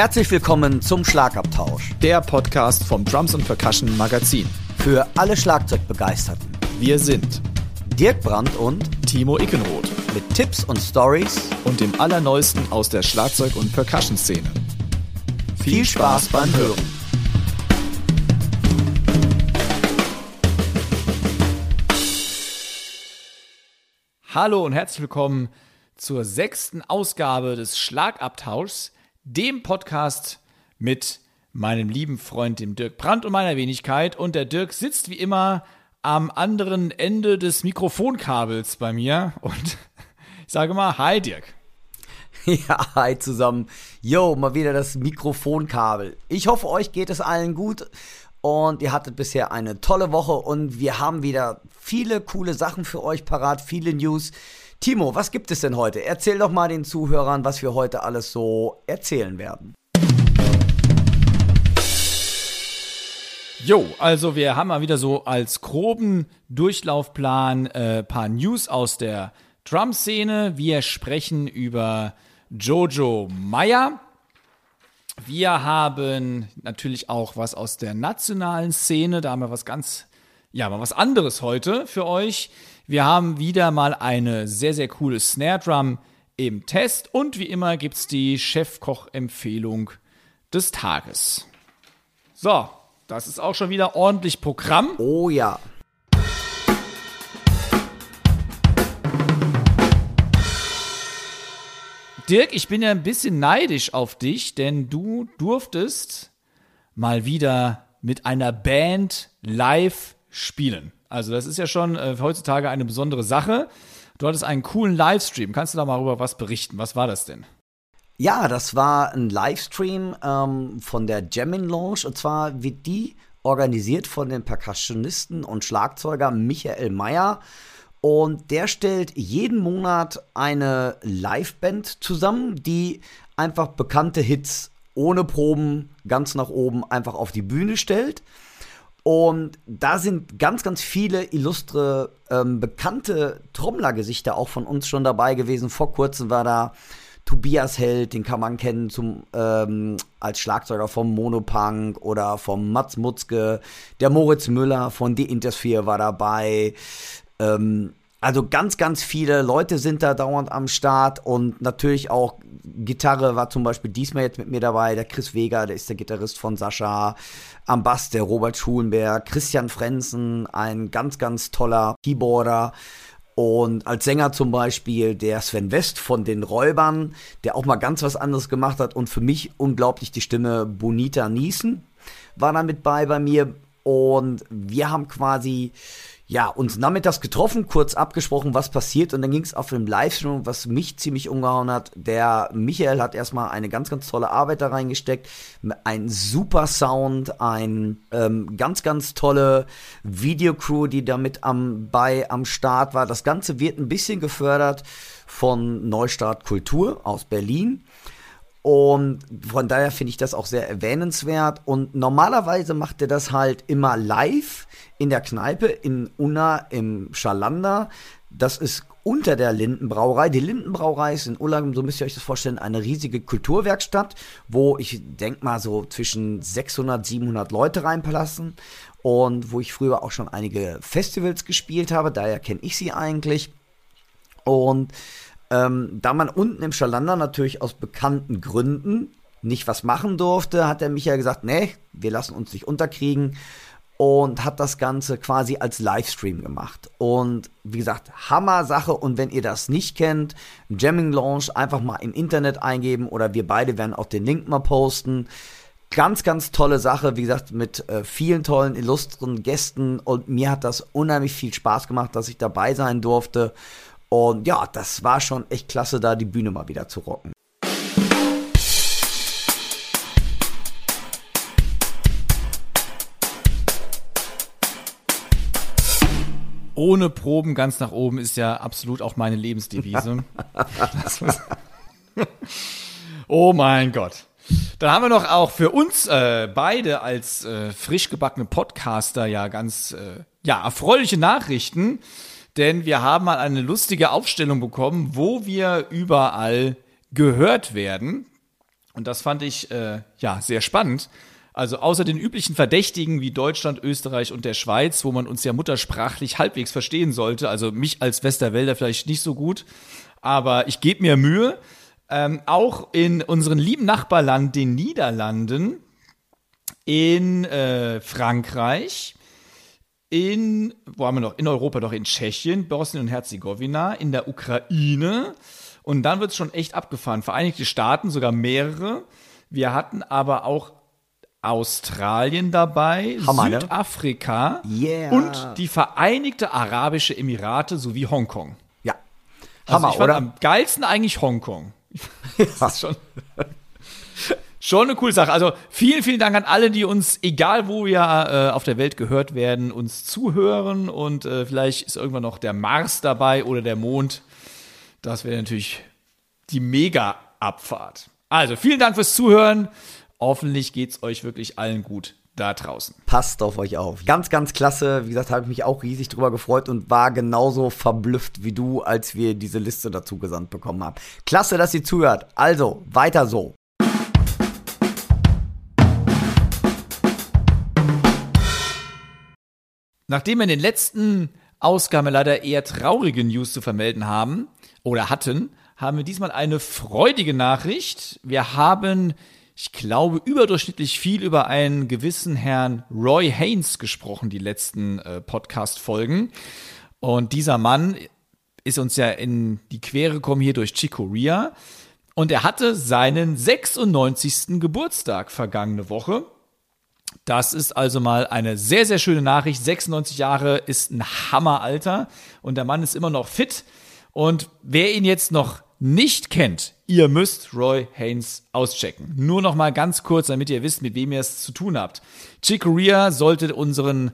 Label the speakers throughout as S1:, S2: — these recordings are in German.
S1: Herzlich willkommen zum Schlagabtausch.
S2: Der Podcast vom Drums und Percussion Magazin.
S1: Für alle Schlagzeugbegeisterten.
S2: Wir sind
S1: Dirk Brandt und
S2: Timo Ickenroth.
S1: Mit Tipps und Stories
S2: und dem Allerneuesten aus der Schlagzeug- und Percussion-Szene.
S1: Viel, Viel Spaß beim Hören.
S2: Hallo und herzlich willkommen zur sechsten Ausgabe des Schlagabtauschs dem Podcast mit meinem lieben Freund, dem Dirk Brandt und meiner Wenigkeit. Und der Dirk sitzt wie immer am anderen Ende des Mikrofonkabels bei mir. Und ich sage mal, hi Dirk.
S1: Ja, hi zusammen. Yo, mal wieder das Mikrofonkabel. Ich hoffe, euch geht es allen gut und ihr hattet bisher eine tolle Woche und wir haben wieder viele coole Sachen für euch parat, viele News. Timo, was gibt es denn heute? Erzähl doch mal den Zuhörern, was wir heute alles so erzählen werden.
S2: Jo, also wir haben mal wieder so als groben Durchlaufplan äh, paar News aus der Drum-Szene. Wir sprechen über Jojo Meyer. Wir haben natürlich auch was aus der nationalen Szene. Da haben wir was ganz, ja, mal was anderes heute für euch. Wir haben wieder mal eine sehr, sehr coole Snare Drum im Test und wie immer gibt es die Chefkoch-Empfehlung des Tages. So, das ist auch schon wieder ordentlich Programm.
S1: Oh ja.
S2: Dirk, ich bin ja ein bisschen neidisch auf dich, denn du durftest mal wieder mit einer Band live spielen. Also das ist ja schon äh, heutzutage eine besondere Sache. Du hattest einen coolen Livestream. Kannst du da mal über was berichten? Was war das denn?
S1: Ja, das war ein Livestream ähm, von der Jamin Lounge. Und zwar wird die organisiert von dem Percussionisten und Schlagzeuger Michael Meyer. Und der stellt jeden Monat eine Liveband zusammen, die einfach bekannte Hits ohne Proben ganz nach oben einfach auf die Bühne stellt. Und da sind ganz, ganz viele illustre, ähm, bekannte Trommlergesichter auch von uns schon dabei gewesen. Vor kurzem war da Tobias Held, den kann man kennen zum, ähm, als Schlagzeuger vom Monopunk oder vom Mats Mutzke. Der Moritz Müller von The Intersphere war dabei. Ähm, also ganz, ganz viele Leute sind da dauernd am Start und natürlich auch Gitarre war zum Beispiel diesmal jetzt mit mir dabei. Der Chris Vega, der ist der Gitarrist von Sascha. Am Bass der Robert Schulenberg. Christian Frenzen, ein ganz, ganz toller Keyboarder. Und als Sänger zum Beispiel der Sven West von den Räubern, der auch mal ganz was anderes gemacht hat und für mich unglaublich die Stimme Bonita Niesen war da mit bei bei mir. Und wir haben quasi ja, uns nachmittags getroffen, kurz abgesprochen, was passiert und dann ging es auf dem Livestream, was mich ziemlich umgehauen hat. Der Michael hat erstmal eine ganz, ganz tolle Arbeit da reingesteckt, ein super Sound, ein ähm, ganz, ganz tolle Videocrew, die damit am, bei am Start war. Das Ganze wird ein bisschen gefördert von Neustart Kultur aus Berlin. Und von daher finde ich das auch sehr erwähnenswert. Und normalerweise macht er das halt immer live in der Kneipe in Unna im Schalander. Das ist unter der Lindenbrauerei. Die Lindenbrauerei ist in Ullern, so müsst ihr euch das vorstellen, eine riesige Kulturwerkstatt, wo ich denke mal so zwischen 600, 700 Leute reinpassen und wo ich früher auch schon einige Festivals gespielt habe, daher kenne ich sie eigentlich. Und ähm, da man unten im Schalander natürlich aus bekannten Gründen nicht was machen durfte, hat der Michael gesagt, nee, wir lassen uns nicht unterkriegen und hat das Ganze quasi als Livestream gemacht. Und wie gesagt, Hammer-Sache. Und wenn ihr das nicht kennt, Jamming Launch einfach mal im Internet eingeben oder wir beide werden auch den Link mal posten. Ganz, ganz tolle Sache, wie gesagt, mit äh, vielen tollen, illustren Gästen und mir hat das unheimlich viel Spaß gemacht, dass ich dabei sein durfte. Und ja, das war schon echt klasse, da die Bühne mal wieder zu rocken.
S2: ohne Proben ganz nach oben ist ja absolut auch meine Lebensdevise. oh mein Gott. Dann haben wir noch auch für uns äh, beide als äh, frisch gebackene Podcaster ja ganz äh, ja erfreuliche Nachrichten, denn wir haben mal eine lustige Aufstellung bekommen, wo wir überall gehört werden. Und das fand ich äh, ja sehr spannend. Also außer den üblichen Verdächtigen wie Deutschland, Österreich und der Schweiz, wo man uns ja muttersprachlich halbwegs verstehen sollte, also mich als Westerwälder vielleicht nicht so gut, aber ich gebe mir Mühe. Ähm, auch in unseren lieben Nachbarland, den Niederlanden, in äh, Frankreich, in, wo haben wir noch? In Europa doch, in Tschechien, Bosnien und Herzegowina, in der Ukraine. Und dann wird es schon echt abgefahren. Vereinigte Staaten, sogar mehrere. Wir hatten aber auch Australien dabei,
S1: Hammer, ne?
S2: Südafrika
S1: Yeah.
S2: und die Vereinigte Arabische Emirate sowie Hongkong.
S1: Ja.
S2: Also
S1: Hammer,
S2: ich fand
S1: oder?
S2: am geilsten eigentlich Hongkong. Das ist schon, schon eine coole Sache. Also vielen, vielen Dank an alle, die uns, egal wo wir äh, auf der Welt gehört werden, uns zuhören und äh, vielleicht ist irgendwann noch der Mars dabei oder der Mond. Das wäre natürlich die Mega-Abfahrt. Also vielen Dank fürs Zuhören. Hoffentlich geht's euch wirklich allen gut da draußen.
S1: Passt auf euch auf. Ganz, ganz klasse. Wie gesagt, habe ich mich auch riesig drüber gefreut und war genauso verblüfft wie du, als wir diese Liste dazu gesandt bekommen haben. Klasse, dass ihr zuhört. Also, weiter so.
S2: Nachdem wir in den letzten Ausgaben leider eher traurige News zu vermelden haben oder hatten, haben wir diesmal eine freudige Nachricht. Wir haben, ich glaube, überdurchschnittlich viel über einen gewissen Herrn Roy Haynes gesprochen, die letzten äh, Podcast-Folgen. Und dieser Mann ist uns ja in die Quere gekommen hier durch Chico Ria. Und er hatte seinen 96. Geburtstag vergangene Woche. Das ist also mal eine sehr, sehr schöne Nachricht. 96 Jahre ist ein Hammeralter und der Mann ist immer noch fit. Und wer ihn jetzt noch nicht kennt, ihr müsst Roy Haynes auschecken. Nur noch mal ganz kurz, damit ihr wisst, mit wem ihr es zu tun habt. Chick Corea sollte unseren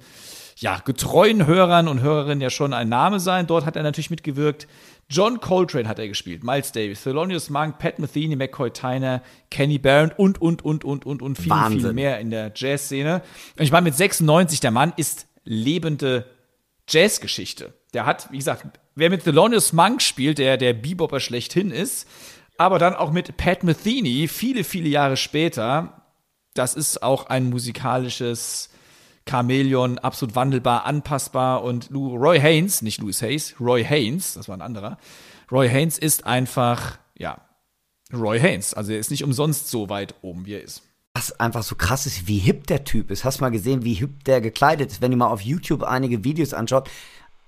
S2: ja, getreuen Hörern und Hörerinnen ja schon ein Name sein. Dort hat er natürlich mitgewirkt. John Coltrane hat er gespielt, Miles Davis, Thelonious Monk, Pat Metheny, McCoy Tyner, Kenny Barron und, und, und, und, und, und viel,
S1: Wahnsinn.
S2: viel mehr in der Jazzszene. Und ich meine, mit 96, der Mann ist lebende Jazzgeschichte. Der hat, wie gesagt, wer mit Thelonious Monk spielt, der der Bebopper schlechthin ist, aber dann auch mit Pat Metheny, viele, viele Jahre später, das ist auch ein musikalisches Chamäleon, absolut wandelbar, anpassbar und Lou, Roy Haynes, nicht Louis Hayes, Roy Haynes, das war ein anderer. Roy Haynes ist einfach, ja, Roy Haynes. Also er ist nicht umsonst so weit oben, wie er ist.
S1: Was einfach so krass ist, wie hip der Typ ist. Hast du mal gesehen, wie hip der gekleidet ist? Wenn ihr mal auf YouTube einige Videos anschaut,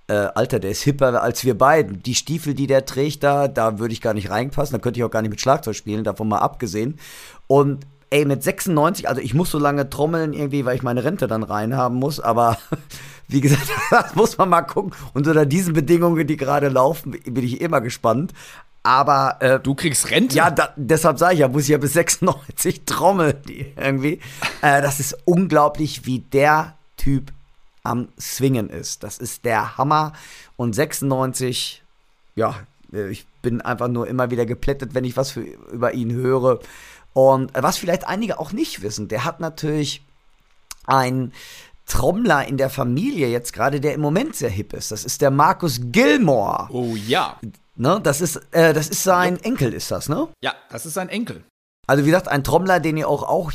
S1: äh, Alter, der ist hipper als wir beiden. Die Stiefel, die der trägt da, da würde ich gar nicht reinpassen. Da könnte ich auch gar nicht mit Schlagzeug spielen, davon mal abgesehen. Und ey, mit 96, also ich muss so lange trommeln irgendwie, weil ich meine Rente dann reinhaben muss, aber wie gesagt, das muss man mal gucken. Unter diesen Bedingungen, die gerade laufen, bin ich immer gespannt. Aber äh,
S2: Du kriegst Rente?
S1: ja, da, deshalb sage ich ja, muss ich ja bis 96 trommeln irgendwie. Äh, das ist unglaublich, wie der Typ am Swingen ist. Das ist der Hammer. Und 96, ja, äh, ich bin einfach nur immer wieder geplättet, wenn ich was für, über ihn höre. Und was vielleicht einige auch nicht wissen, der hat natürlich einen Trommler in der Familie jetzt gerade, der im Moment sehr hip ist. Das ist der Markus Gilmore.
S2: Oh ja.
S1: Ne? Das ist, äh, das ist sein Enkel, ist das, ne?
S2: Ja, das ist sein Enkel.
S1: Also wie gesagt, ein Trommler, den ihr auch, auch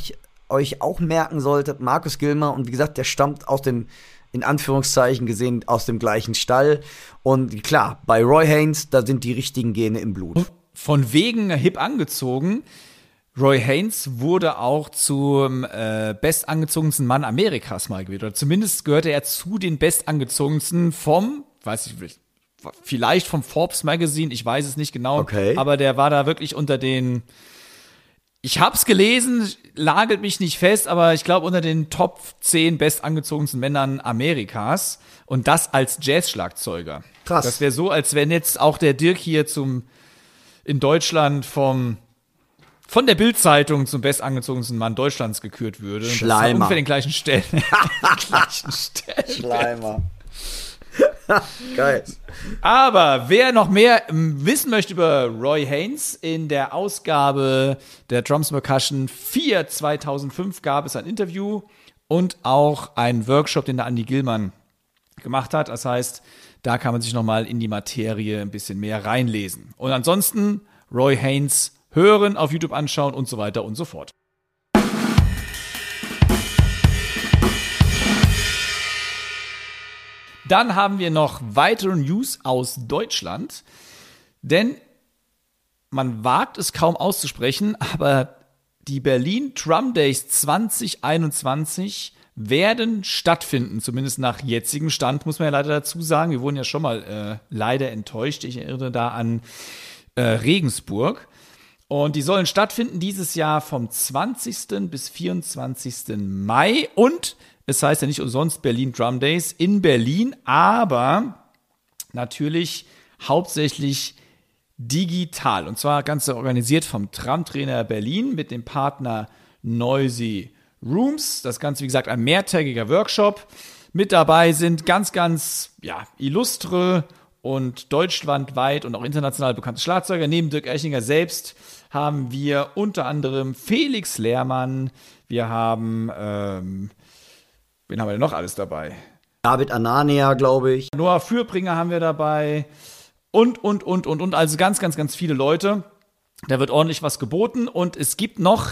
S1: euch auch merken solltet, Markus Gilmer. Und wie gesagt, der stammt aus dem, in Anführungszeichen gesehen, aus dem gleichen Stall. Und klar, bei Roy Haynes, da sind die richtigen Gene im Blut.
S2: Von wegen hip angezogen. Roy Haynes wurde auch zum äh, bestangezogensten Mann Amerikas mal gewählt. Oder zumindest gehörte er zu den bestangezogensten vom, weiß ich vielleicht vom Forbes Magazine, ich weiß es nicht genau.
S1: Okay.
S2: Aber der war da wirklich unter den, ich hab's gelesen, lagert mich nicht fest, aber ich glaube unter den Top 10 bestangezogensten Männern Amerikas. Und das als Jazz-Schlagzeuger.
S1: Krass.
S2: Das wäre so, als wenn jetzt auch der Dirk hier zum, in Deutschland vom, von der Bild-Zeitung zum bestangezogensten Mann Deutschlands gekürt würde. Und Das
S1: Schleimer.
S2: hat ungefähr den gleichen Stellen. den gleichen Stellen.
S1: Schleimer. Geil.
S2: Aber wer noch mehr ähm, wissen möchte über Roy Haynes, in der Ausgabe der Drums Percussion 4 2005 gab es ein Interview und auch einen Workshop, den der Andy Gillmann gemacht hat. Das heißt, da kann man sich nochmal in die Materie ein bisschen mehr reinlesen. Und ansonsten, Roy Haynes hören, auf YouTube anschauen und so weiter und so fort. Dann haben wir noch weitere News aus Deutschland, denn man wagt es kaum auszusprechen, aber die Berlin Drum Days 2021 werden stattfinden, zumindest nach jetzigem Stand, muss man ja leider dazu sagen. Wir wurden ja schon mal äh, leider enttäuscht. Ich erinnere da an äh, Regensburg. Und die sollen stattfinden dieses Jahr vom 20. bis 24. Mai. Und es heißt ja nicht umsonst Berlin Drum Days in Berlin, aber natürlich hauptsächlich digital. Und zwar ganz organisiert vom Tramtrainer Berlin mit dem Partner Noisy Rooms. Das Ganze, wie gesagt, ein mehrtägiger Workshop. Mit dabei sind ganz, ganz ja, illustre und deutschlandweit und auch international bekannte Schlagzeuger. Neben Dirk Echinger selbst haben wir unter anderem Felix Lehrmann. Wir haben, ähm, wen haben wir denn noch alles dabei?
S1: David Anania, glaube ich.
S2: Noah Fürbringer haben wir dabei. Und, und, und, und, und. Also ganz, ganz, ganz viele Leute. Da wird ordentlich was geboten. Und es gibt noch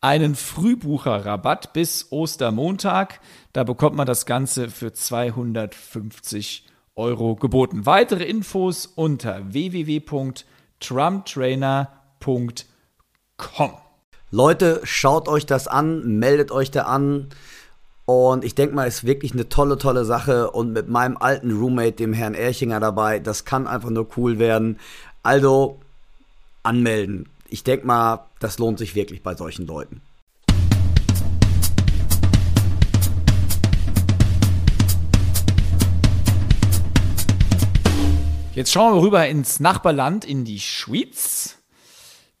S2: einen Frühbucherrabatt bis Ostermontag. Da bekommt man das Ganze für 250 Euro geboten. Weitere Infos unter www.trumptrainer.com.
S1: Leute, schaut euch das an, meldet euch da an. Und ich denke mal, ist wirklich eine tolle, tolle Sache. Und mit meinem alten Roommate, dem Herrn Erchinger dabei, das kann einfach nur cool werden. Also anmelden ich denke mal, das lohnt sich wirklich bei solchen Leuten.
S2: Jetzt schauen wir rüber ins Nachbarland, in die Schweiz.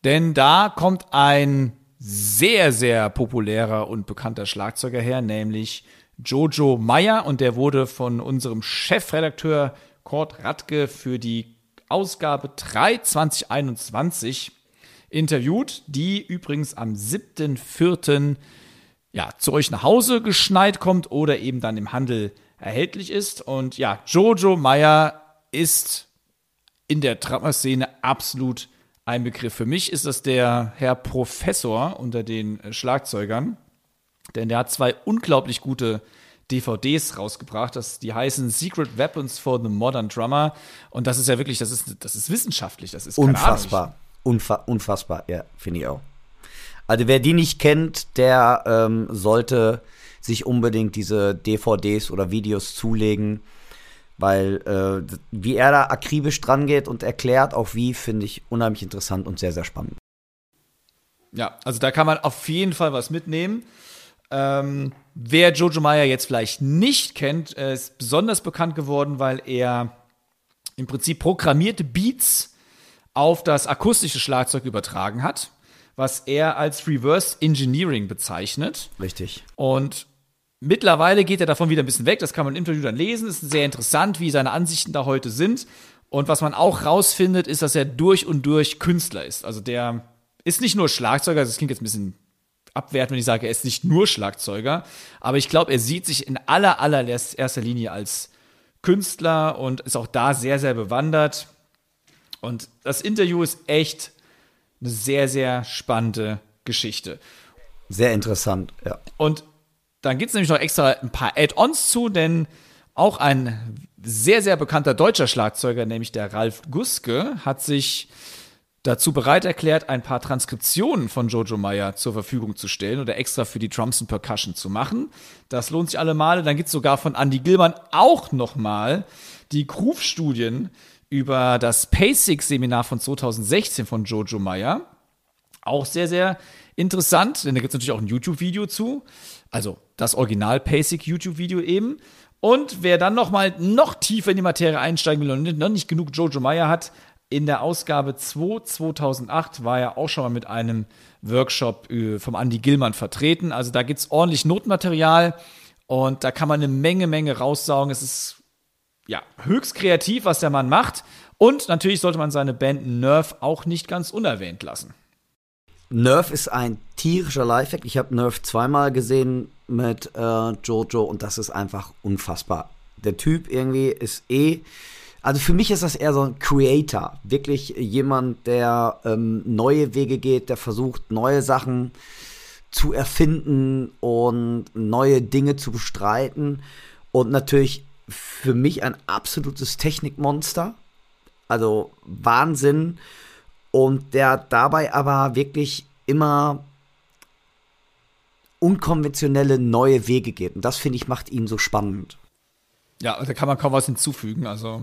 S2: Denn da kommt ein sehr, sehr populärer und bekannter Schlagzeuger her, nämlich Jojo Meyer. Und der wurde von unserem Chefredakteur Kurt Radke für die Ausgabe 3 2021 interviewt, die übrigens am 7.4. Ja, zu euch nach Hause geschneit kommt oder eben dann im Handel erhältlich ist. Und ja, Jojo Meyer ist in der Trapper-Szene absolut ein Begriff. Für mich ist das der Herr Professor unter den äh, Schlagzeugern, denn der hat zwei unglaublich gute DVDs rausgebracht. Das, die heißen Secret Weapons for the Modern Drummer. Und das ist ja wirklich, das ist, das ist wissenschaftlich. Das ist
S1: unfassbar. Unfa unfassbar, ja, finde ich auch. Also wer die nicht kennt, der ähm, sollte sich unbedingt diese DVDs oder Videos zulegen, weil äh, wie er da akribisch dran geht und erklärt, auch wie, finde ich unheimlich interessant und sehr, sehr spannend.
S2: Ja, also da kann man auf jeden Fall was mitnehmen. Ähm, wer Jojo Meyer jetzt vielleicht nicht kennt, ist besonders bekannt geworden, weil er im Prinzip programmierte Beats auf das akustische Schlagzeug übertragen hat, was er als Reverse Engineering bezeichnet.
S1: Richtig.
S2: Und mittlerweile geht er davon wieder ein bisschen weg. Das kann man im Interview dann lesen. Es ist sehr interessant, wie seine Ansichten da heute sind. Und was man auch rausfindet, ist, dass er durch und durch Künstler ist. Also der ist nicht nur Schlagzeuger, das klingt jetzt ein bisschen abwertend, wenn ich sage, er ist nicht nur Schlagzeuger, aber ich glaube, er sieht sich in aller, allererster Linie als Künstler und ist auch da sehr, sehr bewandert. Und das Interview ist echt eine sehr, sehr spannende Geschichte.
S1: Sehr interessant, ja.
S2: Und dann gibt es nämlich noch extra ein paar Add-ons zu, denn auch ein sehr, sehr bekannter deutscher Schlagzeuger, nämlich der Ralf Guske, hat sich dazu bereit erklärt, ein paar Transkriptionen von Jojo Meyer zur Verfügung zu stellen oder extra für die Drums and Percussion zu machen. Das lohnt sich alle Male. Dann gibt es sogar von Andy Gilman auch nochmal die Groove-Studien über das PASIC-Seminar von 2016 von Jojo Meyer. Auch sehr, sehr interessant, denn da gibt es natürlich auch ein YouTube-Video zu. Also das Original PASIC YouTube-Video eben. Und wer dann noch mal noch tiefer in die Materie einsteigen will und noch nicht genug Jojo Meyer hat, in der Ausgabe 2 2008 war er auch schon mal mit einem Workshop äh, vom Andy Gillmann vertreten. Also da gibt es ordentlich Notmaterial und da kann man eine Menge, Menge raussaugen. Es ist ja, höchst kreativ, was der Mann macht. Und natürlich sollte man seine Band Nerf auch nicht ganz unerwähnt lassen.
S1: Nerf ist ein tierischer Lifehack. Ich habe Nerf zweimal gesehen mit äh, Jojo und das ist einfach unfassbar. Der Typ irgendwie ist eh Also für mich ist das eher so ein Creator, wirklich jemand, der ähm, neue Wege geht, der versucht, neue Sachen zu erfinden und neue Dinge zu bestreiten. Und natürlich für mich ein absolutes Technikmonster. Also Wahnsinn. Und der dabei aber wirklich immer unkonventionelle neue Wege geht. Und das finde ich macht ihn so spannend.
S2: Ja, da kann man kaum was hinzufügen. Also,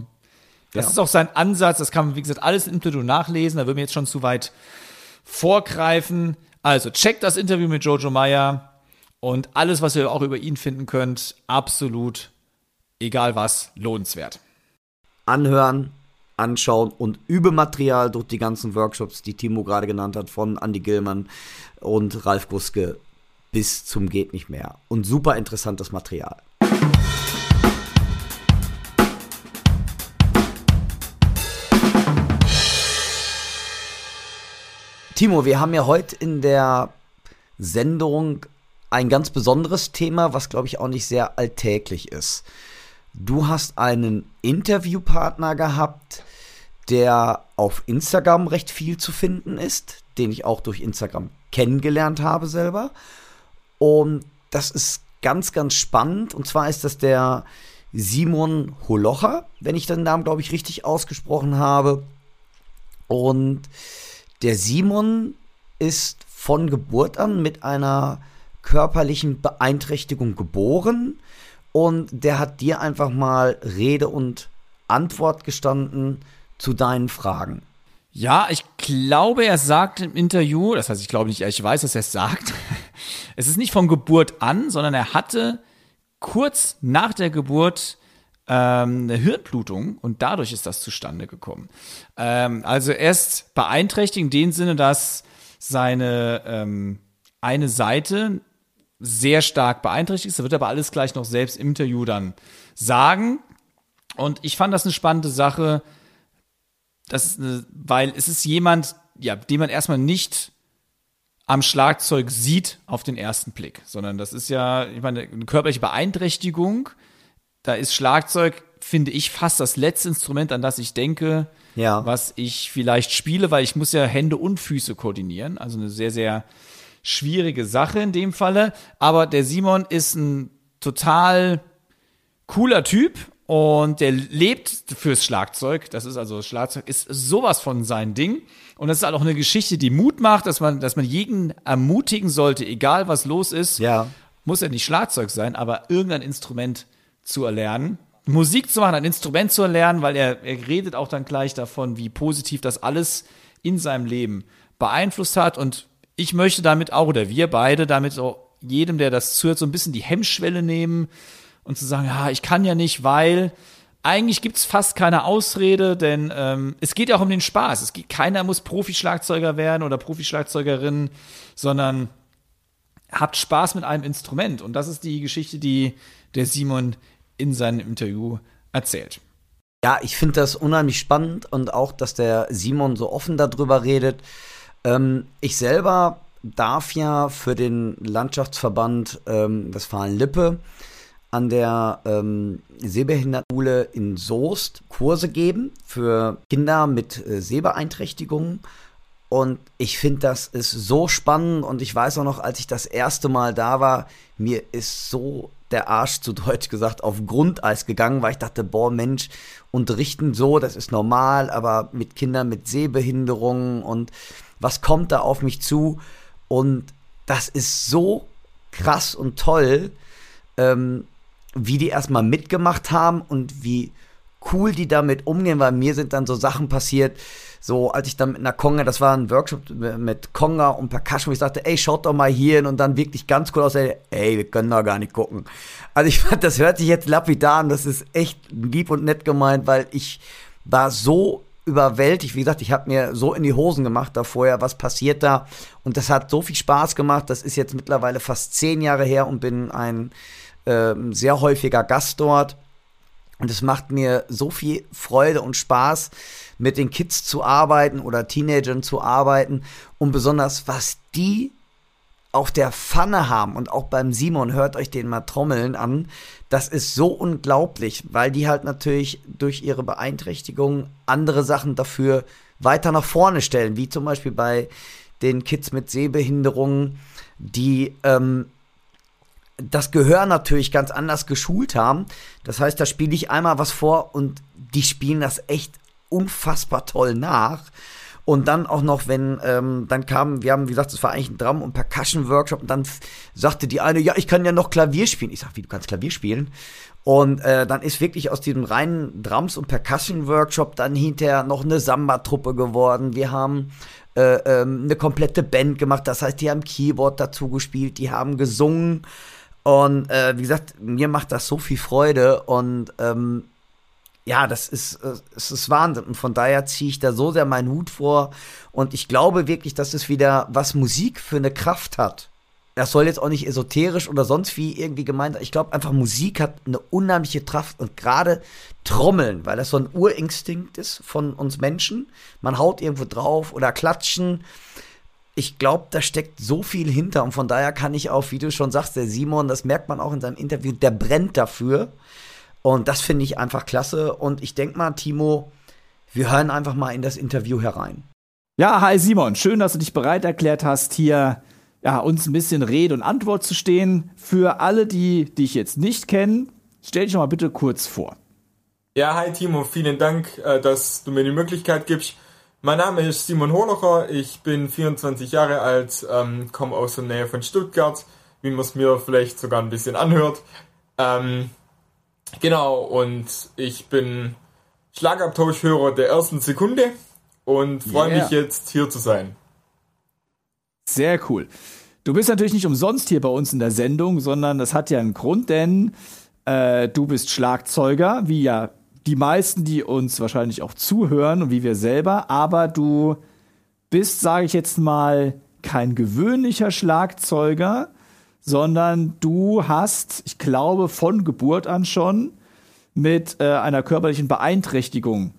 S2: das ja. ist auch sein Ansatz. Das kann man, wie gesagt, alles im Interview nachlesen. Da würden wir jetzt schon zu weit vorgreifen. Also, checkt das Interview mit Jojo Meyer und alles, was ihr auch über ihn finden könnt, absolut, egal was, lohnenswert.
S1: Anhören, anschauen und Übematerial durch die ganzen Workshops, die Timo gerade genannt hat, von Andy Gillmann und Ralf Guske bis zum geht nicht mehr. Und super interessantes Material. Timo, wir haben ja heute in der Sendung ein ganz besonderes Thema, was glaube ich auch nicht sehr alltäglich ist. Du hast einen Interviewpartner gehabt, der auf Instagram recht viel zu finden ist, den ich auch durch Instagram kennengelernt habe selber. Und das ist ganz, ganz spannend. Und zwar ist das der Simon Holocher, wenn ich den Namen, glaube ich, richtig ausgesprochen habe. Und der Simon ist von Geburt an mit einer körperlichen Beeinträchtigung geboren und der hat dir einfach mal Rede und Antwort gestanden zu deinen Fragen.
S2: Ja, ich glaube, er sagt im Interview, das heißt, ich glaube nicht, ich weiß, dass er es sagt. Es ist nicht von Geburt an, sondern er hatte kurz nach der Geburt ähm, eine Hirnblutung und dadurch ist das zustande gekommen. Ähm, also er ist beeinträchtigt in dem Sinne, dass seine ähm, eine Seite sehr stark beeinträchtigt ist. Er wird aber alles gleich noch selbst im Interview dann sagen. Und ich fand das eine spannende Sache, das eine, weil es ist jemand, ja, den man erstmal nicht am Schlagzeug sieht auf den ersten Blick, sondern das ist ja, ich meine, eine körperliche Beeinträchtigung da ist Schlagzeug, finde ich, fast das letzte Instrument, an das ich denke, ja. was ich vielleicht spiele, weil ich muss ja Hände und Füße koordinieren. Also eine sehr, sehr schwierige Sache in dem Falle. Aber der Simon ist ein total cooler Typ und der lebt fürs Schlagzeug. Das ist also, Schlagzeug ist sowas von sein Ding. Und das ist halt auch eine Geschichte, die Mut macht, dass man, dass man jeden ermutigen sollte, egal was los ist. Ja. Muss ja nicht Schlagzeug sein, aber irgendein Instrument zu erlernen. Musik zu machen, ein Instrument zu erlernen, weil er, er redet auch dann gleich davon, wie positiv das alles in seinem Leben beeinflusst hat. Und ich möchte damit auch, oder wir beide, damit auch jedem, der das zuhört, so ein bisschen die Hemmschwelle nehmen und zu sagen, ja, ich kann ja nicht, weil eigentlich gibt es fast keine Ausrede, denn ähm, es geht ja auch um den Spaß. Es geht, keiner muss Profischlagzeuger werden oder Profischlagzeugerin, sondern habt Spaß mit einem Instrument. Und das ist die Geschichte, die der Simon in seinem Interview erzählt.
S1: Ja, ich finde das unheimlich spannend und auch, dass der Simon so offen darüber redet. Ähm, ich selber darf ja für den Landschaftsverband ähm, Westfalen-Lippe an der ähm, Sehbehindertenschule in Soest Kurse geben für Kinder mit äh, Sehbeeinträchtigungen. Und ich finde, das ist so spannend. Und ich weiß auch noch, als ich das erste Mal da war, mir ist so der Arsch zu Deutsch gesagt auf Grundeis gegangen, weil ich dachte, boah, Mensch, unterrichten so, das ist normal, aber mit Kindern mit Sehbehinderungen und was kommt da auf mich zu? Und das ist so krass und toll, ähm, wie die erstmal mitgemacht haben und wie cool die damit umgehen, weil mir sind dann so Sachen passiert, so als ich dann mit einer Conga, das war ein Workshop mit Conga und Percussion, wo ich sagte, ey, schaut doch mal hier hin und dann wirklich ganz cool aus, ey, wir können da gar nicht gucken. Also ich fand, das hört sich jetzt lapidar an, das ist echt lieb und nett gemeint, weil ich war so überwältigt. Wie gesagt, ich habe mir so in die Hosen gemacht da vorher, was passiert da. Und das hat so viel Spaß gemacht. Das ist jetzt mittlerweile fast zehn Jahre her und bin ein äh, sehr häufiger Gast dort. Und es macht mir so viel Freude und Spaß, mit den Kids zu arbeiten oder Teenagern zu arbeiten. Und besonders, was die auf der Pfanne haben und auch beim Simon, hört euch den mal trommeln an, das ist so unglaublich, weil die halt natürlich durch ihre Beeinträchtigung andere Sachen dafür weiter nach vorne stellen, wie zum Beispiel bei den Kids mit Sehbehinderungen, die ähm, das Gehör natürlich ganz anders geschult haben. Das heißt, da spiele ich einmal was vor und die spielen das echt unfassbar toll nach. Und dann auch noch, wenn, ähm, dann kam, wir haben, wie gesagt, es war eigentlich ein Drum- und Percussion-Workshop und dann sagte die eine, ja, ich kann ja noch Klavier spielen. Ich sag, wie, du kannst Klavier spielen? Und äh, dann ist wirklich aus diesem reinen Drums- und Percussion-Workshop dann hinterher noch eine Samba-Truppe geworden. Wir haben äh, ähm, eine komplette Band gemacht. Das heißt, die haben Keyboard dazu gespielt, die haben gesungen. Und äh, wie gesagt, mir macht das so viel Freude. Und ähm, ja, das ist, äh, es ist Wahnsinn. Und von daher ziehe ich da so sehr meinen Hut vor. Und ich glaube wirklich, dass es wieder, was Musik für eine Kraft hat. Das soll jetzt auch nicht esoterisch oder sonst wie irgendwie gemeint sein. Ich glaube einfach, Musik hat eine unheimliche Kraft und gerade Trommeln, weil das so ein Urinstinkt ist von uns Menschen. Man haut irgendwo drauf oder klatschen. Ich glaube, da steckt so viel hinter und von daher kann ich auch, wie du schon sagst, der Simon, das merkt man auch in seinem Interview, der brennt dafür. Und das finde ich einfach klasse. Und ich denke mal, Timo, wir hören einfach mal in das Interview herein.
S2: Ja, hi Simon, schön, dass du dich bereit erklärt hast, hier ja, uns ein bisschen Rede und Antwort zu stehen. Für alle, die dich jetzt nicht kennen, stell dich doch mal bitte kurz vor.
S3: Ja, hi Timo, vielen Dank, äh, dass du mir die Möglichkeit gibst. Mein Name ist Simon Holocher, ich bin 24 Jahre alt, ähm, komme aus der Nähe von Stuttgart, wie man es mir vielleicht sogar ein bisschen anhört. Ähm, Genau, und ich bin Schlagabtauschhörer der ersten Sekunde und freue yeah. mich jetzt hier zu sein.
S2: Sehr cool. Du bist natürlich nicht umsonst hier bei uns in der Sendung, sondern das hat ja einen Grund, denn äh, du bist Schlagzeuger, wie ja die meisten, die uns wahrscheinlich auch zuhören und wie wir selber, aber du bist, sage ich jetzt mal, kein gewöhnlicher Schlagzeuger, sondern du hast, ich glaube, von Geburt an schon mit äh, einer körperlichen Beeinträchtigung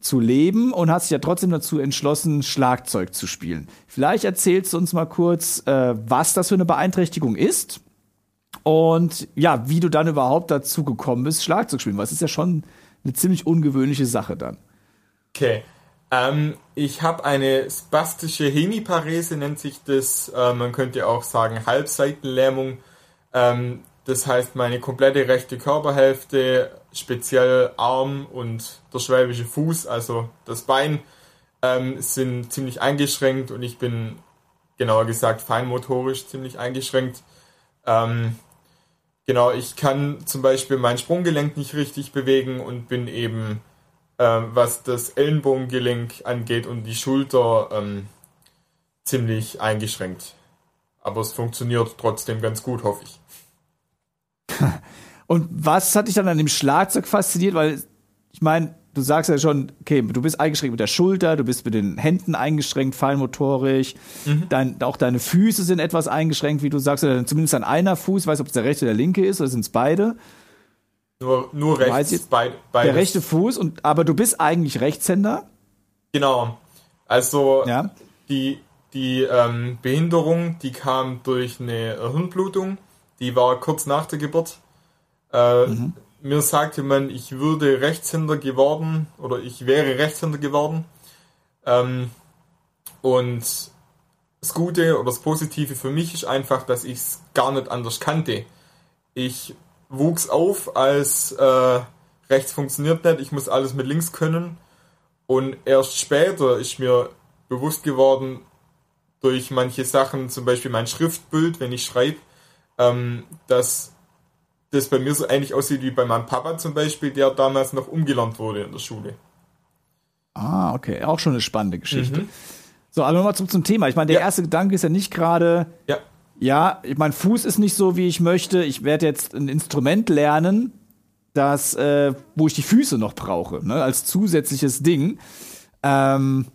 S2: zu leben und hast dich ja trotzdem dazu entschlossen, Schlagzeug zu spielen. Vielleicht erzählst du uns mal kurz, äh, was das für eine Beeinträchtigung ist und ja, wie du dann überhaupt dazu gekommen bist, Schlagzeug zu spielen. Weil es ist ja schon eine ziemlich ungewöhnliche Sache dann.
S3: Okay. Ähm, ich habe eine spastische Hemiparese, nennt sich das. Äh, man könnte auch sagen Halbseitenlähmung. Ähm, das heißt, meine komplette rechte Körperhälfte, speziell Arm und der schwäbische Fuß, also das Bein, ähm, sind ziemlich eingeschränkt und ich bin, genauer gesagt, feinmotorisch ziemlich eingeschränkt. Ähm, genau, ich kann zum Beispiel mein Sprunggelenk nicht richtig bewegen und bin eben ähm, was das Ellenbogengelenk angeht und die Schulter ähm, ziemlich eingeschränkt. Aber es funktioniert trotzdem ganz gut, hoffe ich.
S2: Und was hat dich dann an dem Schlagzeug fasziniert? Weil ich meine, du sagst ja schon, okay, du bist eingeschränkt mit der Schulter, du bist mit den Händen eingeschränkt, feinmotorisch, mhm. dein, auch deine Füße sind etwas eingeschränkt, wie du sagst, oder zumindest an einer Fuß, weiß ob es der rechte oder der linke ist, oder sind es beide?
S3: Nur, nur rechts. Jetzt,
S2: beid, der rechte Fuß, und, aber du bist eigentlich Rechtshänder?
S3: Genau. Also ja. die, die ähm, Behinderung, die kam durch eine Hirnblutung. Die war kurz nach der Geburt. Äh, mhm. Mir sagte man, ich würde Rechtshänder geworden oder ich wäre Rechtshänder geworden. Ähm, und das Gute oder das Positive für mich ist einfach, dass ich es gar nicht anders kannte. Ich wuchs auf als äh, rechts funktioniert nicht, ich muss alles mit links können. Und erst später ist mir bewusst geworden, durch manche Sachen, zum Beispiel mein Schriftbild, wenn ich schreibe, ähm, dass das bei mir so ähnlich aussieht wie bei meinem Papa zum Beispiel, der damals noch umgelernt wurde in der Schule.
S2: Ah, okay. Auch schon eine spannende Geschichte. Mhm. So, aber nochmal zurück zum Thema. Ich meine, der ja. erste Gedanke ist ja nicht gerade, ja ja, mein Fuß ist nicht so, wie ich möchte. Ich werde jetzt ein Instrument lernen, das, äh, wo ich die Füße noch brauche, ne, als zusätzliches Ding. Ähm,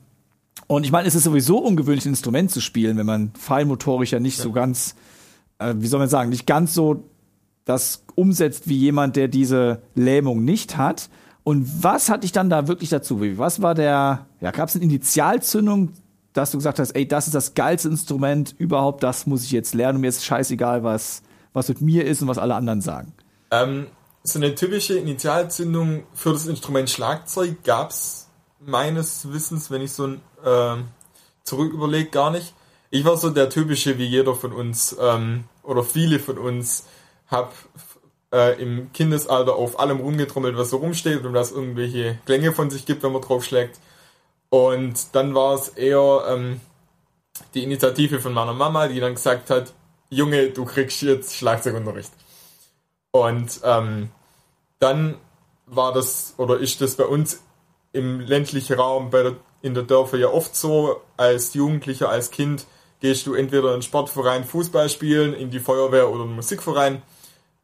S2: und ich meine, es ist sowieso ungewöhnlich, ein Instrument zu spielen, wenn man feinmotorisch ja nicht ja. so ganz, äh, wie soll man sagen, nicht ganz so das umsetzt wie jemand, der diese Lähmung nicht hat. Und was hat dich dann da wirklich dazu? Was war der, ja, gab es eine Initialzündung, dass du gesagt hast, ey, das ist das geilste Instrument überhaupt, das muss ich jetzt lernen und mir ist scheißegal, was, was mit mir ist und was alle anderen sagen?
S3: Ähm, so eine typische Initialzündung für das Instrument Schlagzeug gab es meines Wissens, wenn ich so ein, äh, zurück überlege, gar nicht. Ich war so der typische, wie jeder von uns ähm, oder viele von uns, hab äh, im Kindesalter auf allem rumgetrommelt, was so rumsteht und was irgendwelche Klänge von sich gibt, wenn man draufschlägt. Und dann war es eher ähm, die Initiative von meiner Mama, die dann gesagt hat, Junge, du kriegst jetzt Schlagzeugunterricht. Und ähm, dann war das oder ist das bei uns im ländlichen Raum bei der, in der Dörfer ja oft so, als Jugendlicher, als Kind gehst du entweder in den Sportverein Fußball spielen, in die Feuerwehr oder einen Musikverein.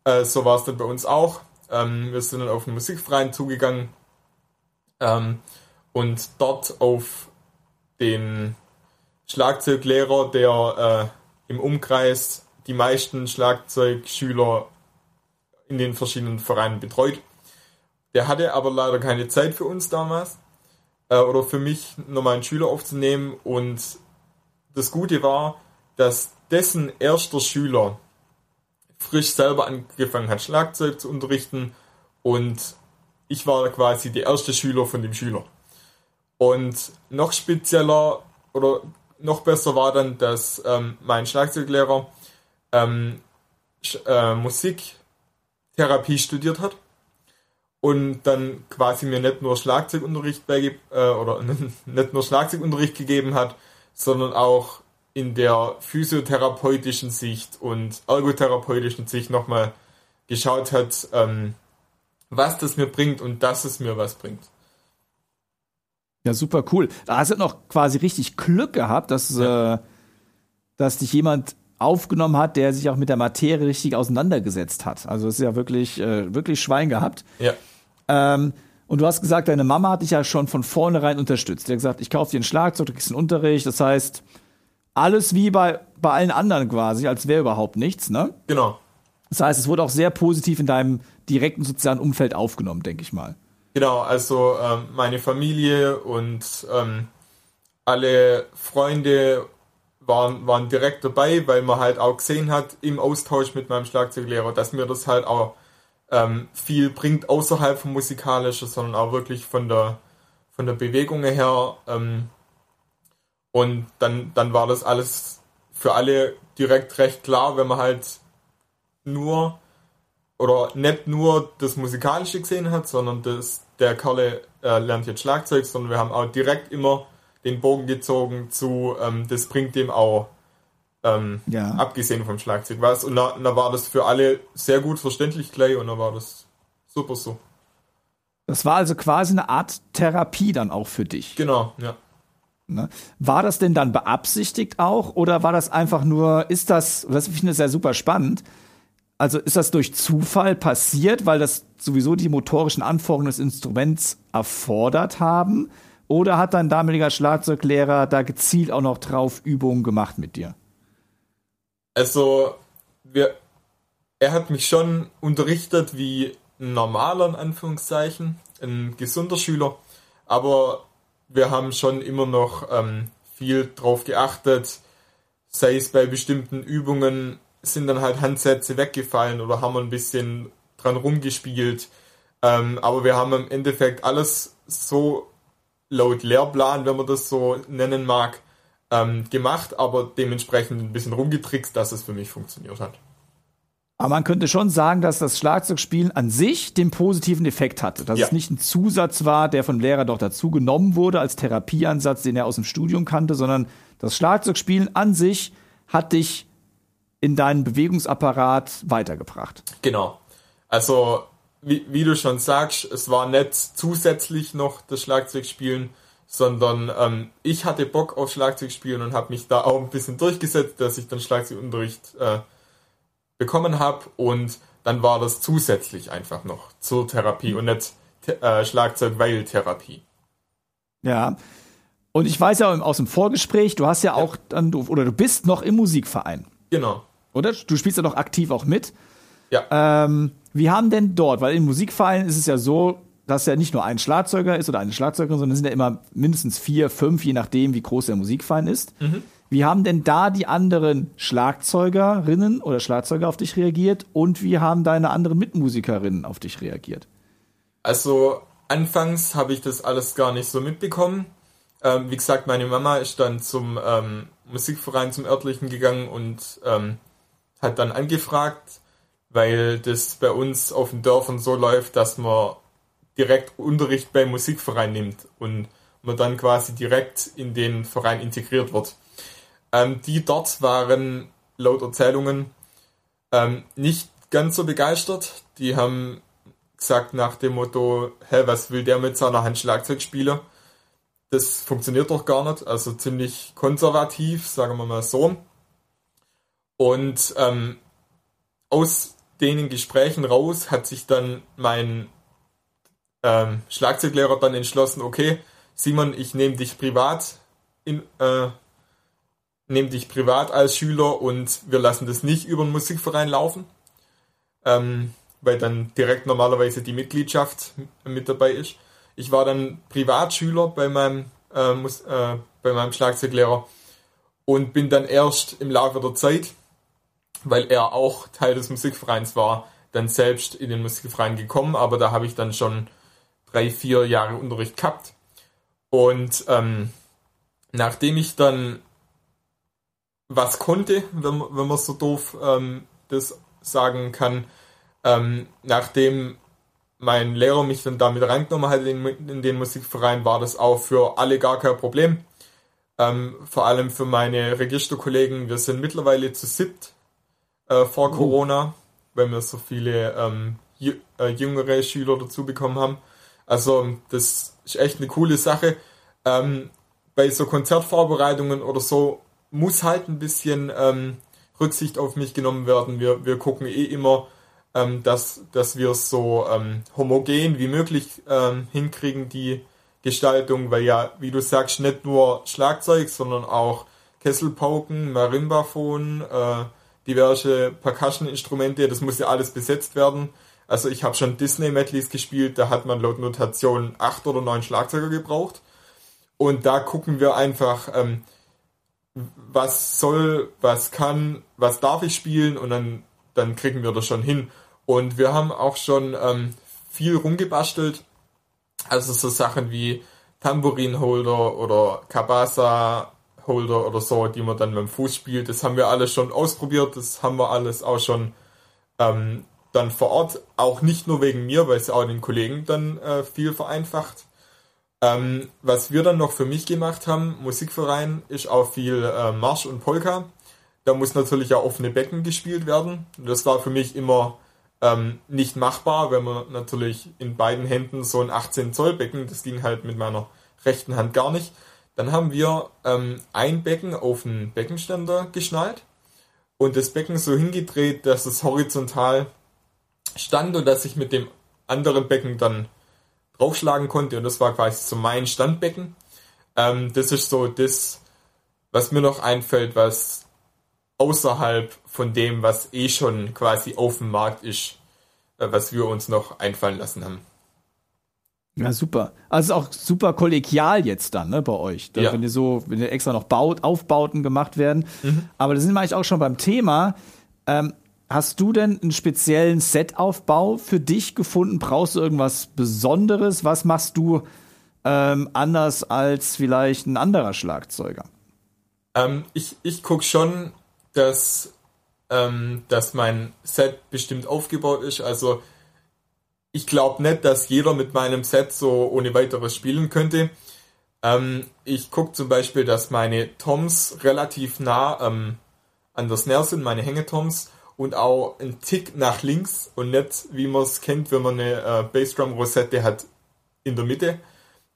S3: Äh, so war es dann bei uns auch. Ähm, wir sind dann auf den Musikverein zugegangen ähm, und dort auf den Schlagzeuglehrer, der äh, im Umkreis die meisten Schlagzeugschüler in den verschiedenen Vereinen betreut. Der hatte aber leider keine Zeit für uns damals äh, oder für mich nochmal einen Schüler aufzunehmen und das Gute war, dass dessen erster Schüler frisch selber angefangen hat, Schlagzeug zu unterrichten und ich war quasi der erste Schüler von dem Schüler. Und noch spezieller oder noch besser war dann, dass ähm, mein Schlagzeuglehrer ähm, äh, Musiktherapie studiert hat und dann quasi mir nicht nur Schlagzeugunterricht bei, äh, oder nicht nur Schlagzeugunterricht gegeben hat, sondern auch in der physiotherapeutischen Sicht und ergotherapeutischen Sicht nochmal geschaut hat, ähm, was das mir bringt und dass es mir was bringt.
S2: Ja, super cool. Da hast du noch quasi richtig Glück gehabt, dass, ja. äh, dass dich jemand aufgenommen hat, der sich auch mit der Materie richtig auseinandergesetzt hat. Also es ist ja wirklich, äh, wirklich Schwein gehabt.
S3: Ja.
S2: Ähm, und du hast gesagt, deine Mama hat dich ja schon von vornherein unterstützt. Die hat gesagt, ich kaufe dir ein Schlagzeug, du kriegst einen Unterricht. Das heißt, alles wie bei, bei allen anderen quasi, als wäre überhaupt nichts, ne?
S3: Genau.
S2: Das heißt, es wurde auch sehr positiv in deinem direkten sozialen Umfeld aufgenommen, denke ich mal.
S3: Genau, also ähm, meine Familie und ähm, alle Freunde waren, waren direkt dabei, weil man halt auch gesehen hat im Austausch mit meinem Schlagzeuglehrer, dass mir das halt auch ähm, viel bringt außerhalb vom Musikalischen, sondern auch wirklich von der, von der Bewegung her. Ähm, und dann, dann war das alles für alle direkt recht klar, wenn man halt nur oder nicht nur das Musikalische gesehen hat, sondern das, der Kerle äh, lernt jetzt Schlagzeug, sondern wir haben auch direkt immer den Bogen gezogen zu, ähm, das bringt dem auch ähm, ja. abgesehen vom Schlagzeug was. Und da, da war das für alle sehr gut verständlich gleich und da war das super so.
S2: Das war also quasi eine Art Therapie dann auch für dich.
S3: Genau, ja.
S2: Ne? War das denn dann beabsichtigt auch oder war das einfach nur, ist das, das finde ich ja super spannend, also ist das durch Zufall passiert, weil das sowieso die motorischen Anforderungen des Instruments erfordert haben? Oder hat dein damaliger Schlagzeuglehrer da gezielt auch noch drauf Übungen gemacht mit dir?
S3: Also, wir, er hat mich schon unterrichtet wie ein normaler, in Anführungszeichen, ein gesunder Schüler, aber wir haben schon immer noch ähm, viel drauf geachtet, sei es bei bestimmten Übungen sind dann halt Handsätze weggefallen oder haben ein bisschen dran rumgespielt. Ähm, aber wir haben im Endeffekt alles so laut Lehrplan, wenn man das so nennen mag, ähm, gemacht, aber dementsprechend ein bisschen rumgetrickst, dass es für mich funktioniert hat.
S2: Aber man könnte schon sagen, dass das Schlagzeugspielen an sich den positiven Effekt hatte. Dass ja. es nicht ein Zusatz war, der vom Lehrer doch dazu genommen wurde als Therapieansatz, den er aus dem Studium kannte, sondern das Schlagzeugspielen an sich hat dich in deinen Bewegungsapparat weitergebracht.
S3: Genau. Also, wie, wie du schon sagst, es war nicht zusätzlich noch das Schlagzeugspielen, sondern ähm, ich hatte Bock auf Schlagzeugspielen und habe mich da auch ein bisschen durchgesetzt, dass ich dann Schlagzeugunterricht äh, bekommen habe und dann war das zusätzlich einfach noch zur Therapie und nicht äh, Schlagzeug weil Therapie.
S2: Ja. Und ich weiß ja aus dem Vorgespräch, du hast ja, ja. auch dann oder du bist noch im Musikverein.
S3: Genau.
S2: Oder? Du spielst ja noch aktiv auch mit.
S3: Ja.
S2: Ähm, wie haben denn dort, weil im Musikverein ist es ja so, dass ja nicht nur ein Schlagzeuger ist oder eine Schlagzeugerin, sondern es sind ja immer mindestens vier, fünf, je nachdem, wie groß der Musikverein ist. Mhm. Wie haben denn da die anderen Schlagzeugerinnen oder Schlagzeuger auf dich reagiert und wie haben deine anderen Mitmusikerinnen auf dich reagiert?
S3: Also anfangs habe ich das alles gar nicht so mitbekommen. Ähm, wie gesagt, meine Mama ist dann zum ähm, Musikverein, zum örtlichen gegangen und ähm, hat dann angefragt, weil das bei uns auf den Dörfern so läuft, dass man direkt Unterricht beim Musikverein nimmt und man dann quasi direkt in den Verein integriert wird. Ähm, die dort waren laut Erzählungen ähm, nicht ganz so begeistert. Die haben gesagt nach dem Motto, hä, was will der mit seiner Hand Schlagzeug? Das funktioniert doch gar nicht. Also ziemlich konservativ, sagen wir mal so. Und ähm, aus den Gesprächen raus hat sich dann mein ähm, Schlagzeuglehrer dann entschlossen, okay, Simon, ich nehme dich privat in, äh, nehme dich privat als Schüler und wir lassen das nicht über den Musikverein laufen, ähm, weil dann direkt normalerweise die Mitgliedschaft mit dabei ist. Ich war dann Privatschüler bei meinem, äh, Mus äh, bei meinem Schlagzeuglehrer und bin dann erst im Laufe der Zeit, weil er auch Teil des Musikvereins war, dann selbst in den Musikverein gekommen, aber da habe ich dann schon drei, vier Jahre Unterricht gehabt. Und ähm, nachdem ich dann was konnte, wenn, wenn man so doof ähm, das sagen kann. Ähm, nachdem mein Lehrer mich dann damit reingenommen hat in, den Musikverein, war das auch für alle gar kein Problem. Ähm, vor allem für meine Registerkollegen. Wir sind mittlerweile zu siebt äh, vor oh. Corona, weil wir so viele ähm, äh, jüngere Schüler dazu bekommen haben. Also das ist echt eine coole Sache. Ähm, bei so Konzertvorbereitungen oder so muss halt ein bisschen ähm, Rücksicht auf mich genommen werden. Wir, wir gucken eh immer, ähm, dass, dass wir es so ähm, homogen wie möglich ähm, hinkriegen, die Gestaltung, weil ja, wie du sagst, nicht nur Schlagzeug, sondern auch Kesselpauken, Marimbaphon, äh, diverse Percussion-Instrumente, das muss ja alles besetzt werden. Also ich habe schon Disney-Medleys gespielt, da hat man laut Notation acht oder neun Schlagzeuger gebraucht. Und da gucken wir einfach, ähm, was soll, was kann, was darf ich spielen und dann, dann kriegen wir das schon hin. Und wir haben auch schon ähm, viel rumgebastelt. Also so Sachen wie Tambourin-Holder oder Kabasa-Holder oder so, die man dann mit dem Fuß spielt. Das haben wir alles schon ausprobiert. Das haben wir alles auch schon ähm, dann vor Ort. Auch nicht nur wegen mir, weil es auch den Kollegen dann äh, viel vereinfacht. Ähm, was wir dann noch für mich gemacht haben, Musikverein, ist auch viel äh, Marsch und Polka. Da muss natürlich auch offene Becken gespielt werden. Das war für mich immer ähm, nicht machbar, wenn man natürlich in beiden Händen so ein 18 Zoll Becken, das ging halt mit meiner rechten Hand gar nicht. Dann haben wir ähm, ein Becken auf einen Beckenständer geschnallt und das Becken so hingedreht, dass es horizontal stand und dass ich mit dem anderen Becken dann draufschlagen konnte und das war quasi so mein Standbecken. Ähm, das ist so das, was mir noch einfällt, was außerhalb von dem, was eh schon quasi auf dem Markt ist, äh, was wir uns noch einfallen lassen haben.
S2: Ja, super. Also auch super kollegial jetzt dann, ne, bei euch. Ja. Wenn ihr so, wenn ihr extra noch baut, Aufbauten gemacht werden. Mhm. Aber da sind wir eigentlich auch schon beim Thema. Ähm, Hast du denn einen speziellen Setaufbau für dich gefunden? Brauchst du irgendwas Besonderes? Was machst du ähm, anders als vielleicht ein anderer Schlagzeuger?
S3: Ähm, ich ich gucke schon, dass, ähm, dass mein Set bestimmt aufgebaut ist. Also ich glaube nicht, dass jeder mit meinem Set so ohne weiteres spielen könnte. Ähm, ich gucke zum Beispiel, dass meine Toms relativ nah ähm, an der Snare sind, meine Hängetoms und auch ein Tick nach links und nicht, wie man es kennt, wenn man eine äh, Bassdrum-Rosette hat, in der Mitte.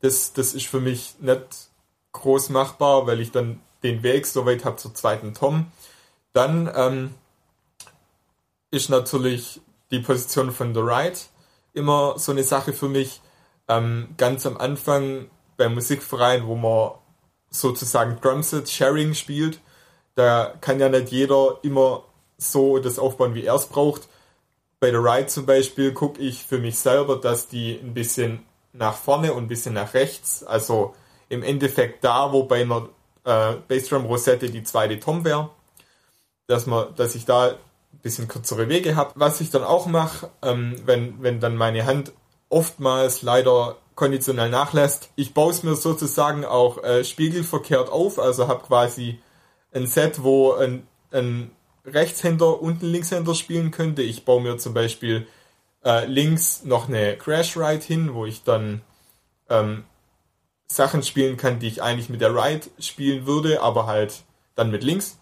S3: Das, das ist für mich nicht groß machbar, weil ich dann den Weg so weit habe zur zweiten Tom. Dann ähm, ist natürlich die Position von The Right immer so eine Sache für mich. Ähm, ganz am Anfang beim Musikverein, wo man sozusagen Drumset Sharing spielt, da kann ja nicht jeder immer so das aufbauen, wie er es braucht. bei der Ride zum Beispiel gucke ich für mich selber, dass die ein bisschen nach vorne und ein bisschen nach rechts, also im Endeffekt da, wo bei einer äh, Bassdrum Rosette die zweite Tom wäre, dass man, dass ich da ein bisschen kürzere Wege habe. Was ich dann auch mache, ähm, wenn, wenn dann meine Hand oftmals leider konditionell nachlässt, ich baue es mir sozusagen auch äh, spiegelverkehrt auf, also habe quasi ein Set, wo ein, ein Rechtshänder und ein Linkshänder spielen könnte. Ich baue mir zum Beispiel äh, links noch eine Crash Ride hin, wo ich dann ähm, Sachen spielen kann, die ich eigentlich mit der Ride spielen würde, aber halt dann mit links.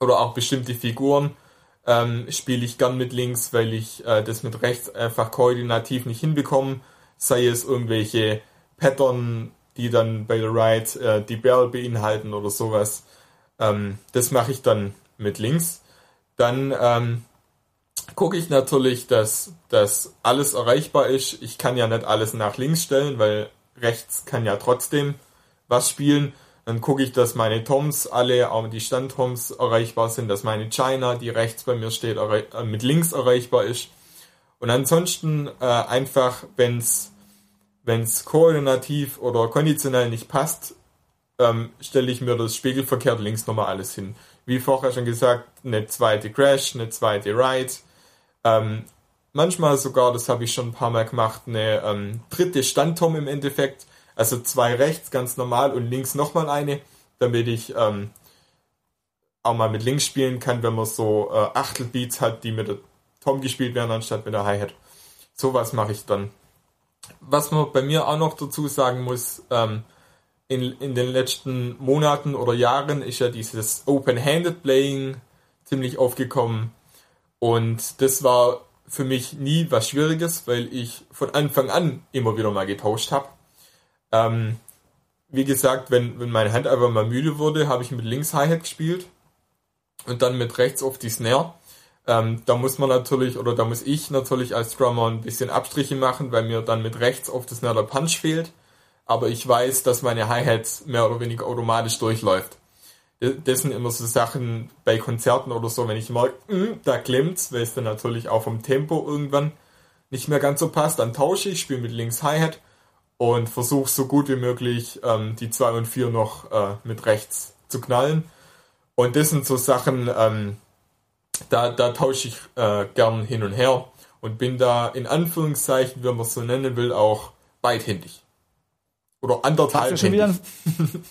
S3: Oder auch bestimmte Figuren ähm, spiele ich gern mit links, weil ich äh, das mit rechts einfach koordinativ nicht hinbekomme. Sei es irgendwelche Pattern, die dann bei der Ride äh, die Barrel beinhalten oder sowas. Ähm, das mache ich dann mit links. Dann ähm, gucke ich natürlich, dass, dass alles erreichbar ist. Ich kann ja nicht alles nach links stellen, weil rechts kann ja trotzdem was spielen. Dann gucke ich, dass meine Toms alle, auch die Standtoms erreichbar sind, dass meine China, die rechts bei mir steht, äh, mit links erreichbar ist. Und ansonsten äh, einfach, wenn es koordinativ oder konditionell nicht passt, ähm, stelle ich mir das spiegelverkehrt links nochmal alles hin. Wie vorher schon gesagt, eine zweite Crash, eine zweite Ride. Ähm, manchmal sogar, das habe ich schon ein paar Mal gemacht, eine ähm, dritte Standtom im Endeffekt. Also zwei rechts ganz normal und links nochmal eine, damit ich ähm, auch mal mit links spielen kann, wenn man so äh, Achtelbeats hat, die mit der Tom gespielt werden, anstatt mit der Hi-Hat. Sowas mache ich dann. Was man bei mir auch noch dazu sagen muss, ähm, in, in den letzten Monaten oder Jahren ist ja dieses Open-Handed Playing ziemlich aufgekommen. Und das war für mich nie was Schwieriges, weil ich von Anfang an immer wieder mal getauscht habe. Ähm, wie gesagt, wenn, wenn meine Hand einfach mal müde wurde, habe ich mit links Hi-Hat gespielt und dann mit rechts auf die Snare. Ähm, da muss man natürlich, oder da muss ich natürlich als Drummer ein bisschen Abstriche machen, weil mir dann mit rechts auf das Snare der Punch fehlt aber ich weiß, dass meine Hi-Hat mehr oder weniger automatisch durchläuft. Das sind immer so Sachen bei Konzerten oder so, wenn ich merke, mm, da klemmt's, weil es dann natürlich auch vom Tempo irgendwann nicht mehr ganz so passt, dann tausche ich, spiele mit links Hi-Hat und versuche so gut wie möglich ähm, die 2 und 4 noch äh, mit rechts zu knallen. Und das sind so Sachen, ähm, da, da tausche ich äh, gern hin und her und bin da in Anführungszeichen, wenn man es so nennen will, auch beidhändig. Oder anderthalb.
S2: Was ja, schon wieder ein,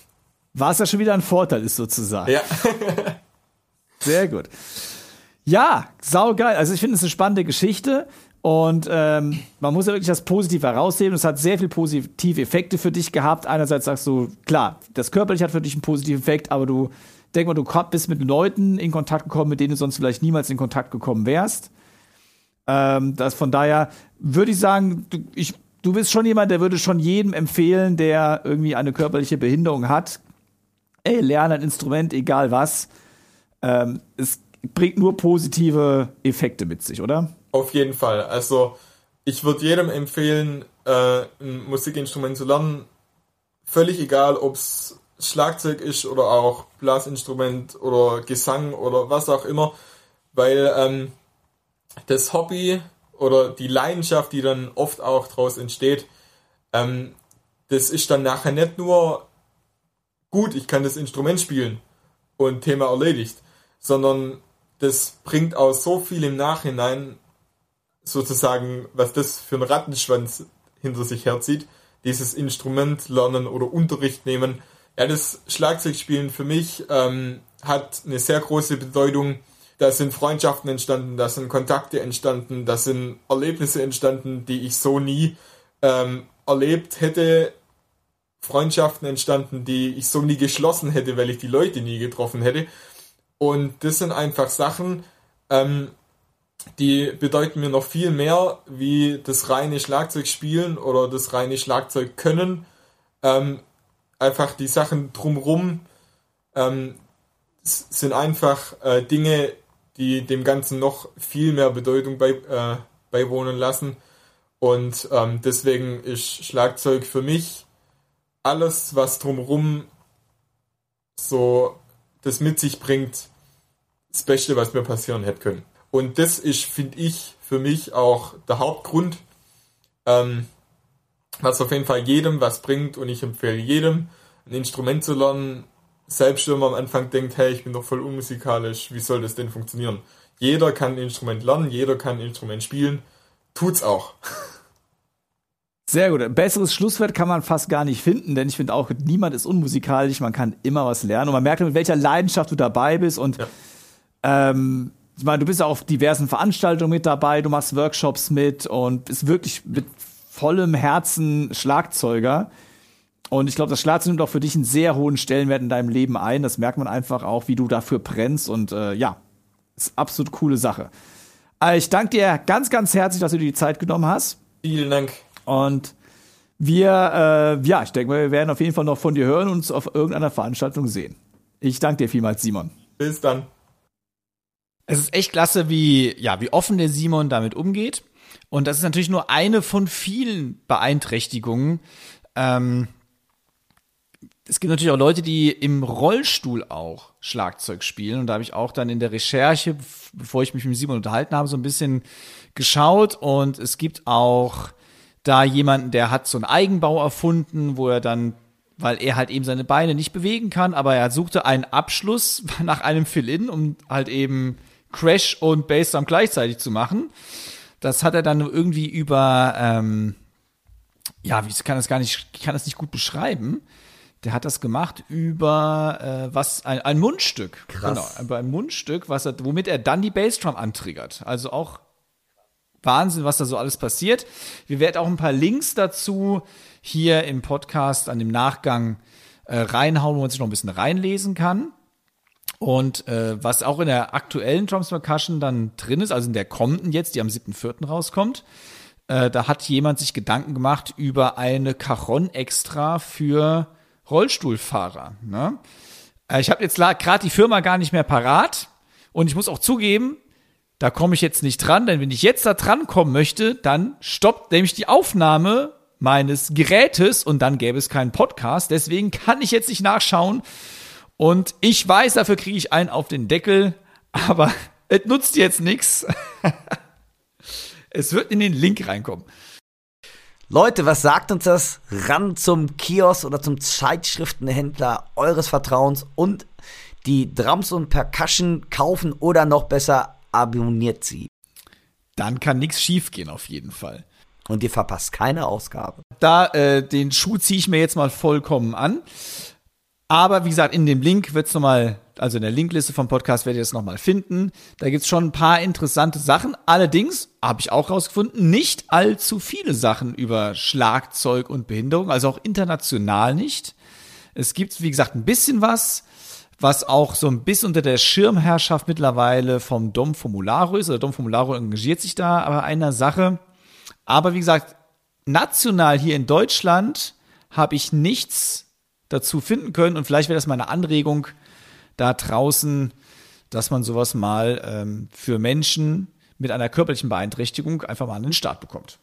S2: was ja schon wieder ein Vorteil ist, sozusagen.
S3: Ja.
S2: Sehr gut. Ja, saugeil. Also ich finde es eine spannende Geschichte. Und ähm, man muss ja wirklich das Positive herausheben. Es hat sehr viel positive Effekte für dich gehabt. Einerseits sagst du, klar, das körperlich hat für dich einen positiven Effekt, aber du denk mal, du bist mit Leuten in Kontakt gekommen, mit denen du sonst vielleicht niemals in Kontakt gekommen wärst. Ähm, das von daher würde ich sagen, ich du bist schon jemand, der würde schon jedem empfehlen, der irgendwie eine körperliche Behinderung hat. Ey, lerne ein Instrument, egal was. Ähm, es bringt nur positive Effekte mit sich, oder?
S3: Auf jeden Fall. Also ich würde jedem empfehlen, äh, ein Musikinstrument zu lernen. Völlig egal, ob es Schlagzeug ist oder auch Blasinstrument oder Gesang oder was auch immer. Weil ähm, das Hobby oder die Leidenschaft, die dann oft auch daraus entsteht, ähm, das ist dann nachher nicht nur gut, ich kann das Instrument spielen und Thema erledigt, sondern das bringt auch so viel im Nachhinein, sozusagen, was das für ein Rattenschwanz hinter sich herzieht, dieses Instrument lernen oder Unterricht nehmen. Ja, das Schlagzeugspielen für mich ähm, hat eine sehr große Bedeutung da sind Freundschaften entstanden, da sind Kontakte entstanden, da sind Erlebnisse entstanden, die ich so nie ähm, erlebt hätte. Freundschaften entstanden, die ich so nie geschlossen hätte, weil ich die Leute nie getroffen hätte. Und das sind einfach Sachen, ähm, die bedeuten mir noch viel mehr wie das reine Schlagzeugspielen oder das reine Schlagzeug können. Ähm, einfach die Sachen drumrum ähm, sind einfach äh, Dinge, die dem Ganzen noch viel mehr Bedeutung bei, äh, beiwohnen lassen. Und ähm, deswegen ist Schlagzeug für mich alles, was drumherum so das mit sich bringt, das Beste, was mir passieren hätte können. Und das ist, finde ich, für mich auch der Hauptgrund, ähm, was auf jeden Fall jedem was bringt und ich empfehle jedem, ein Instrument zu lernen, selbst wenn man am Anfang denkt, hey, ich bin doch voll unmusikalisch, wie soll das denn funktionieren? Jeder kann ein Instrument lernen, jeder kann ein Instrument spielen, tut's auch.
S2: Sehr gut. Ein besseres Schlusswort kann man fast gar nicht finden, denn ich finde auch, niemand ist unmusikalisch, man kann immer was lernen und man merkt, mit welcher Leidenschaft du dabei bist und ja. ähm, ich meine, du bist ja auf diversen Veranstaltungen mit dabei, du machst Workshops mit und bist wirklich mit vollem Herzen Schlagzeuger. Und ich glaube, das Schlagzeug nimmt auch für dich einen sehr hohen Stellenwert in deinem Leben ein. Das merkt man einfach auch, wie du dafür brennst. Und äh, ja, ist absolut coole Sache. Also ich danke dir ganz, ganz herzlich, dass du dir die Zeit genommen hast.
S3: Vielen Dank.
S2: Und wir, äh, ja, ich denke wir werden auf jeden Fall noch von dir hören und uns auf irgendeiner Veranstaltung sehen. Ich danke dir vielmals, Simon.
S3: Bis dann.
S2: Es ist echt klasse, wie, ja, wie offen der Simon damit umgeht. Und das ist natürlich nur eine von vielen Beeinträchtigungen. Ähm, es gibt natürlich auch Leute, die im Rollstuhl auch Schlagzeug spielen. Und da habe ich auch dann in der Recherche, bevor ich mich mit Simon unterhalten habe, so ein bisschen geschaut. Und es gibt auch da jemanden, der hat so einen Eigenbau erfunden, wo er dann, weil er halt eben seine Beine nicht bewegen kann, aber er suchte einen Abschluss nach einem Fill-In, um halt eben Crash und Bassdrum gleichzeitig zu machen. Das hat er dann irgendwie über, ähm, ja, ich kann das gar nicht, ich kann das nicht gut beschreiben. Der hat das gemacht über äh, was ein, ein Mundstück.
S1: Krass.
S2: Genau, über ein Mundstück, was er, womit er dann die Bassdrum antriggert. Also auch Wahnsinn, was da so alles passiert. Wir werden auch ein paar Links dazu hier im Podcast an dem Nachgang äh, reinhauen, wo man sich noch ein bisschen reinlesen kann. Und äh, was auch in der aktuellen Drums Percussion dann drin ist, also in der kommenden jetzt, die am 7.4. rauskommt, äh, da hat jemand sich Gedanken gemacht über eine Cajon extra für Rollstuhlfahrer. Ne? Äh, ich habe jetzt gerade die Firma gar nicht mehr parat und ich muss auch zugeben, da komme ich jetzt nicht dran, denn wenn ich jetzt da dran kommen möchte, dann stoppt nämlich die Aufnahme meines Gerätes und dann gäbe es keinen Podcast. Deswegen kann ich jetzt nicht nachschauen. Und ich weiß, dafür kriege ich einen auf den Deckel, aber es nutzt jetzt nichts. Es wird in den Link reinkommen.
S1: Leute, was sagt uns das? Ran zum Kiosk oder zum Zeitschriftenhändler eures Vertrauens und die Drums und Percussion kaufen oder noch besser abonniert sie.
S2: Dann kann nichts schiefgehen auf jeden Fall.
S1: Und ihr verpasst keine Ausgabe.
S2: Da, äh, den Schuh ziehe ich mir jetzt mal vollkommen an. Aber wie gesagt, in dem Link wird es nochmal, also in der Linkliste vom Podcast werdet ihr es nochmal finden. Da gibt es schon ein paar interessante Sachen. Allerdings, habe ich auch rausgefunden, nicht allzu viele Sachen über Schlagzeug und Behinderung, also auch international nicht. Es gibt, wie gesagt, ein bisschen was was auch so ein bisschen unter der Schirmherrschaft mittlerweile vom Dom Formularo ist. Oder Dom Formularo engagiert sich da aber einer Sache. Aber wie gesagt, national hier in Deutschland habe ich nichts dazu finden können. Und vielleicht wäre das mal eine Anregung da draußen, dass man sowas mal ähm, für Menschen mit einer körperlichen Beeinträchtigung einfach mal an den Start bekommt.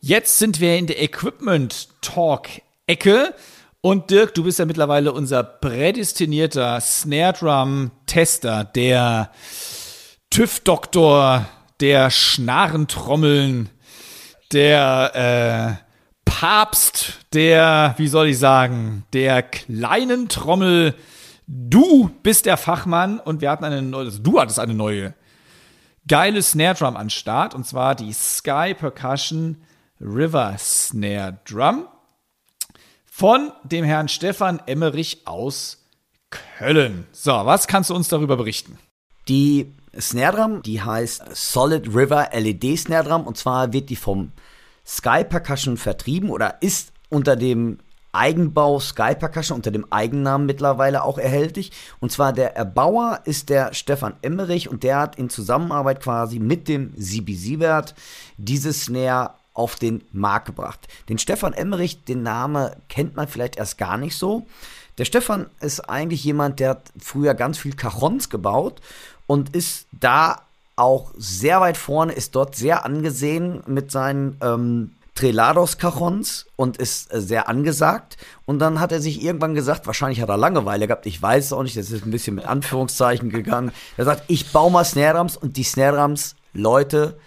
S2: Jetzt sind wir in der Equipment Talk Ecke. Und Dirk, du bist ja mittlerweile unser prädestinierter Snare Drum Tester, der TÜV-Doktor, der Schnarrentrommeln, der äh, Papst, der, wie soll ich sagen, der kleinen Trommel. Du bist der Fachmann und wir hatten eine neue, also du hattest eine neue geile Snare Drum an Start und zwar die Sky Percussion River Snare Drum von dem Herrn Stefan Emmerich aus Köln. So, was kannst du uns darüber berichten?
S1: Die Snare Drum, die heißt Solid River LED Snare Drum und zwar wird die vom Sky Percussion vertrieben oder ist unter dem Eigenbau Sky Percussion unter dem Eigennamen mittlerweile auch erhältlich. Und zwar der Erbauer ist der Stefan Emmerich und der hat in Zusammenarbeit quasi mit dem Sibi Siebert diese Snare auf den Markt gebracht. Den Stefan Emmerich, den Name kennt man vielleicht erst gar nicht so. Der Stefan ist eigentlich jemand, der hat früher ganz viel Cajons gebaut und ist da auch sehr weit vorne, ist dort sehr angesehen mit seinen ähm, Trelados-Cajons und ist äh, sehr angesagt. Und dann hat er sich irgendwann gesagt, wahrscheinlich hat er Langeweile gehabt, ich weiß es auch nicht, das ist ein bisschen mit Anführungszeichen gegangen. Er sagt, ich baue mal Snare-Drums und die Snare-Drums, Leute,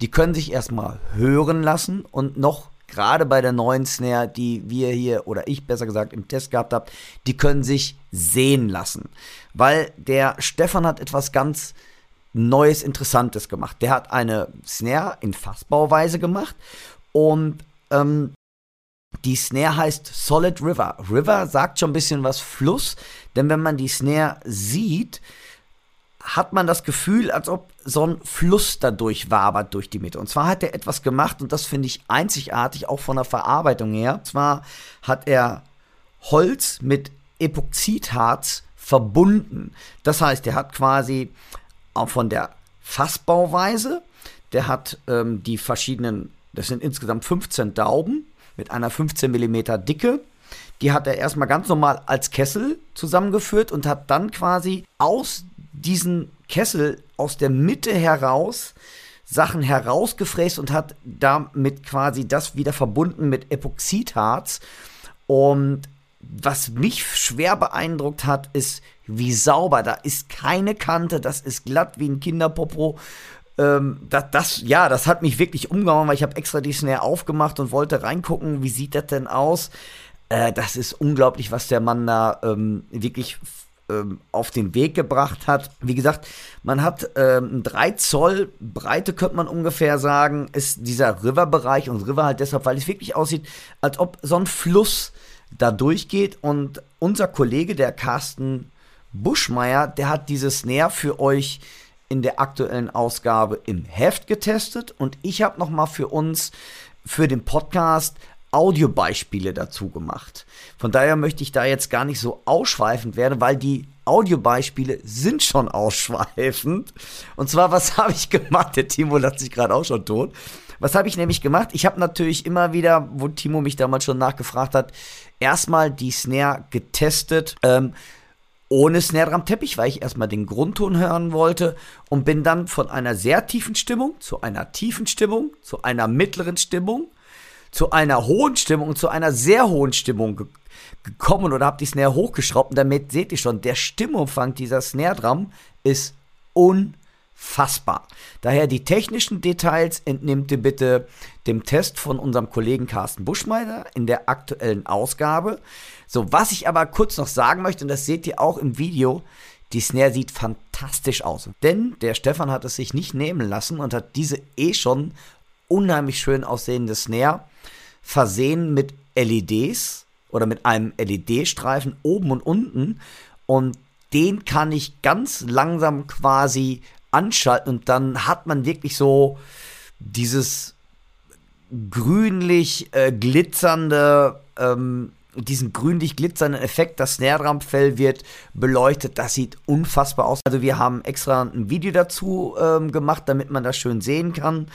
S1: die können sich erstmal hören lassen und noch gerade bei der neuen Snare, die wir hier oder ich besser gesagt im Test gehabt habt, die können sich sehen lassen. Weil der Stefan hat etwas ganz Neues, Interessantes gemacht. Der hat eine Snare in Fassbauweise gemacht und ähm, die Snare heißt Solid River. River sagt schon ein bisschen was Fluss, denn wenn man die Snare sieht, hat man das Gefühl, als ob so ein Fluss dadurch wabert durch die Mitte. Und zwar hat er etwas gemacht, und das finde ich einzigartig, auch von der Verarbeitung her. Und zwar hat er Holz mit Epoxidharz verbunden. Das heißt, er hat quasi auch von der Fassbauweise, der hat ähm, die verschiedenen, das sind insgesamt 15 Dauben mit einer 15 mm Dicke. Die hat er erstmal ganz normal als Kessel zusammengeführt und hat dann quasi aus diesen Kessel aus der Mitte heraus Sachen herausgefräst und hat damit quasi das wieder verbunden mit Epoxidharz. Und was mich schwer beeindruckt hat, ist, wie sauber. Da ist keine Kante, das ist glatt wie ein Kinderpopo. Ähm, das, das, ja, das hat mich wirklich umgehauen, weil ich habe extra die Snare aufgemacht und wollte reingucken, wie sieht das denn aus. Äh, das ist unglaublich, was der Mann da ähm, wirklich ähm, auf den Weg gebracht hat. Wie gesagt, man hat ähm, 3 Zoll Breite, könnte man ungefähr sagen, ist dieser River-Bereich und River halt deshalb, weil es wirklich aussieht, als ob so ein Fluss da durchgeht und unser Kollege, der Carsten Buschmeier, der hat dieses Snare für euch in der aktuellen Ausgabe im Heft getestet und ich habe noch mal für uns für den Podcast Audiobeispiele dazu gemacht. Von daher möchte ich da jetzt gar nicht so ausschweifend werden, weil die Audiobeispiele sind schon ausschweifend. Und zwar, was habe ich gemacht? Der Timo lacht sich gerade auch schon tot. Was habe ich nämlich gemacht? Ich habe natürlich immer wieder, wo Timo mich damals schon nachgefragt hat, erstmal die Snare getestet. Ähm, ohne Snare am Teppich, weil ich erstmal den Grundton hören wollte und bin dann von einer sehr tiefen Stimmung zu einer tiefen Stimmung zu einer mittleren Stimmung zu einer hohen Stimmung, zu einer sehr hohen Stimmung ge gekommen oder habe die Snare hochgeschraubt. Und damit seht ihr schon, der Stimmumfang dieser Snare Drum ist unfassbar. Daher die technischen Details entnehmt ihr bitte dem Test von unserem Kollegen Carsten Buschmeider in der aktuellen Ausgabe. So, was ich aber kurz noch sagen möchte, und das seht ihr auch im Video, die Snare sieht fantastisch aus. Denn der Stefan hat es sich nicht nehmen lassen und hat diese eh schon unheimlich schön aussehende Snare versehen mit LEDs oder mit einem LED-Streifen oben und unten und den kann ich ganz langsam quasi anschalten und dann hat man wirklich so dieses grünlich äh, glitzernde, ähm, diesen grünlich glitzernden Effekt, das Snare-Drum-Fell wird beleuchtet, das sieht unfassbar aus. Also wir haben extra ein Video dazu ähm, gemacht, damit man das schön sehen kann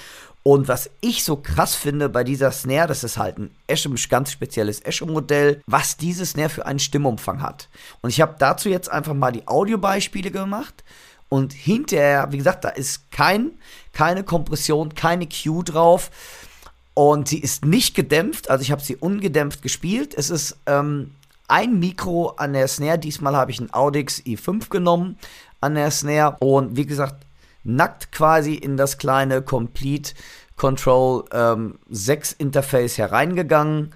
S1: und was ich so krass finde bei dieser Snare, das ist halt ein Esche, ganz spezielles Esche-Modell, was diese Snare für einen Stimmumfang hat. Und ich habe dazu jetzt einfach mal die Audiobeispiele gemacht. Und hinterher, wie gesagt, da ist kein, keine Kompression, keine Q drauf. Und sie ist nicht gedämpft, also ich habe sie ungedämpft gespielt. Es ist ähm, ein Mikro an der Snare. Diesmal habe ich ein Audix i5 genommen an der Snare. Und wie gesagt, nackt quasi in das kleine Complete Control ähm, 6 Interface hereingegangen.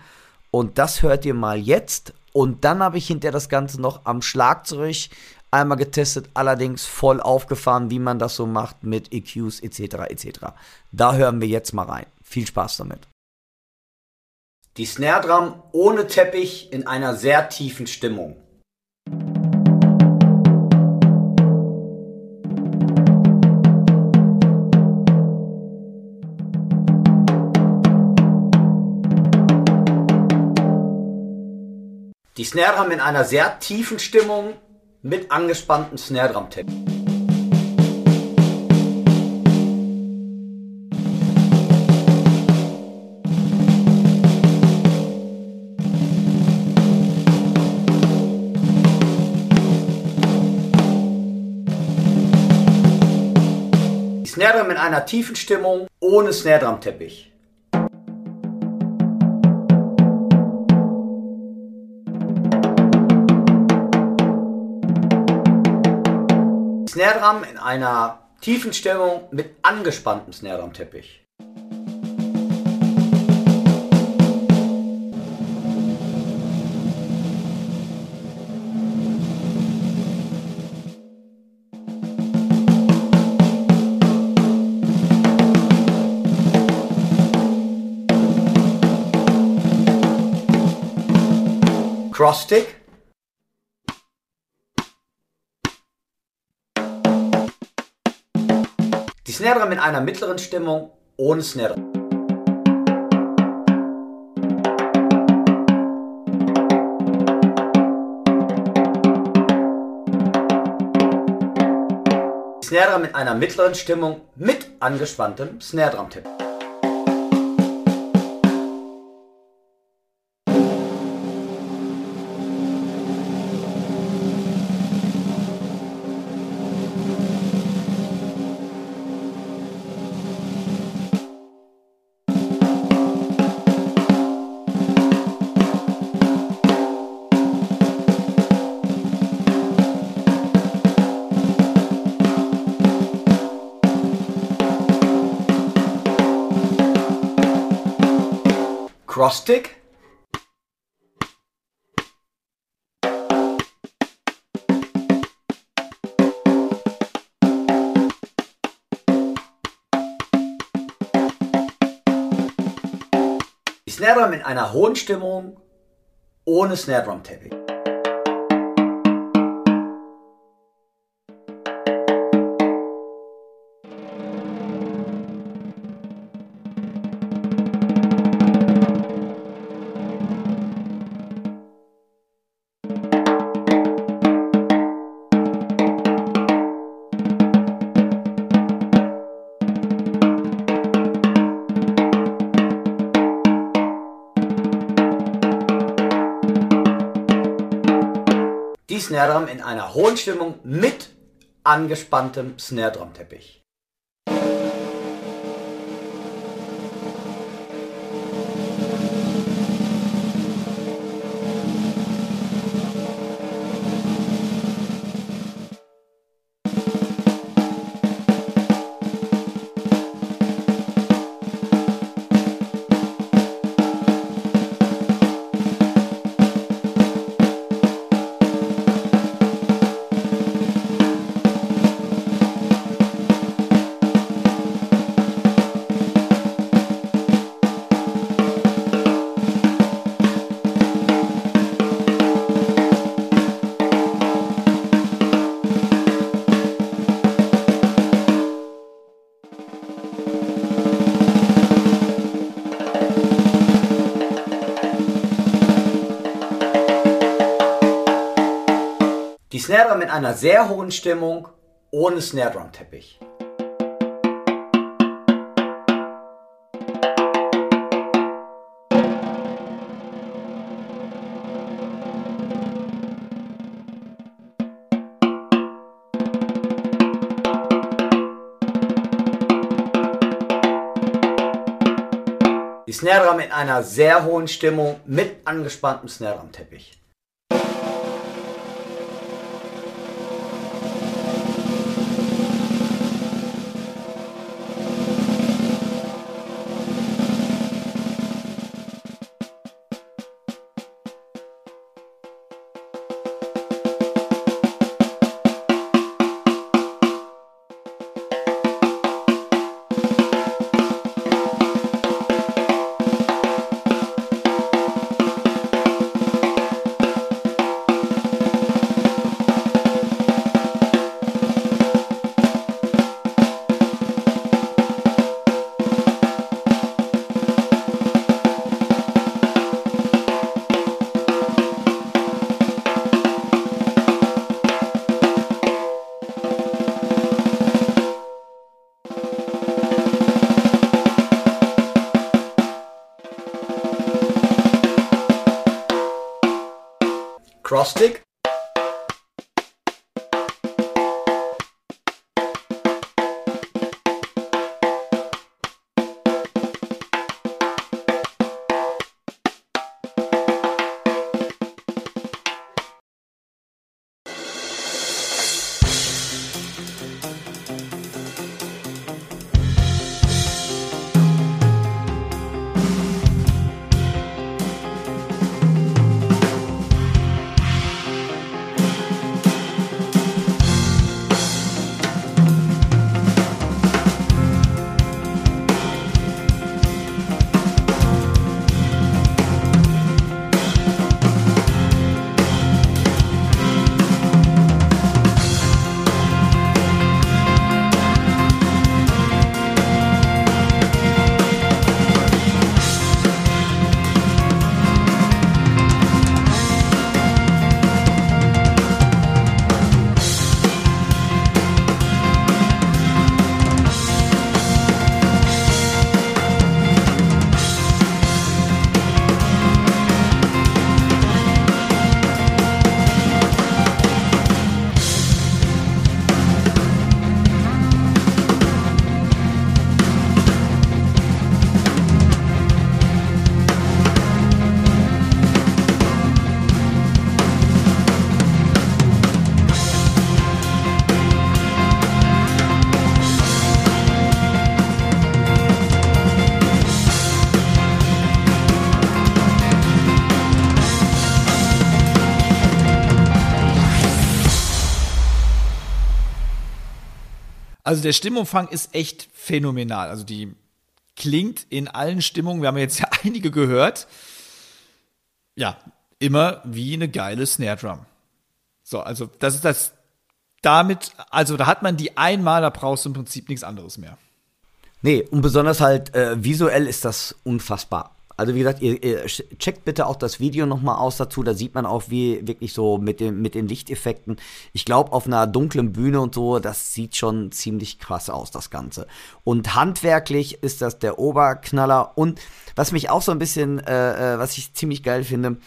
S1: Und das hört ihr mal jetzt. Und dann habe ich hinter das Ganze noch am Schlagzeug einmal getestet, allerdings voll aufgefahren, wie man das so macht mit EQs etc. etc. Da hören wir jetzt mal rein. Viel Spaß damit. Die Snare Drum ohne Teppich in einer sehr tiefen Stimmung. Die Snare Drum in einer sehr tiefen Stimmung mit angespannten Snare Drum Text. Die Snare Drum in einer tiefen Stimmung ohne Snare Drum Teppich. Snare Drum in einer tiefen Stimmung mit angespanntem Snare Drum Teppich. Crossstick. Die Snare Drum in einer mittleren Stimmung ohne Snare. Die Snare Drum in einer mittleren Stimmung mit angespanntem Snare Drum Tipp. Die Snare Drum in einer hohen Stimmung ohne Snare Drum Tapping. Snare Drum in einer hohen Stimmung mit angespanntem Snare Drum Teppich. Snare Drum in einer sehr hohen Stimmung ohne Snare Drum Teppich. Die Snare Drum in einer sehr hohen Stimmung mit angespanntem Snare Drum Teppich. Cross stick
S2: Also der Stimmumfang ist echt phänomenal. Also die klingt in allen Stimmungen, wir haben jetzt ja einige gehört, ja, immer wie eine geile Snare Drum. So, also das ist das, damit, also da hat man die einmal, da brauchst du im Prinzip nichts anderes mehr.
S1: Nee, und besonders halt äh, visuell ist das unfassbar. Also wie gesagt, ihr, ihr checkt bitte auch das Video nochmal aus dazu. Da sieht man auch, wie wirklich so mit, dem, mit den Lichteffekten. Ich glaube, auf einer dunklen Bühne und so, das sieht schon ziemlich krass aus, das Ganze. Und handwerklich ist das der Oberknaller. Und was mich auch so ein bisschen, äh, äh was ich ziemlich geil finde,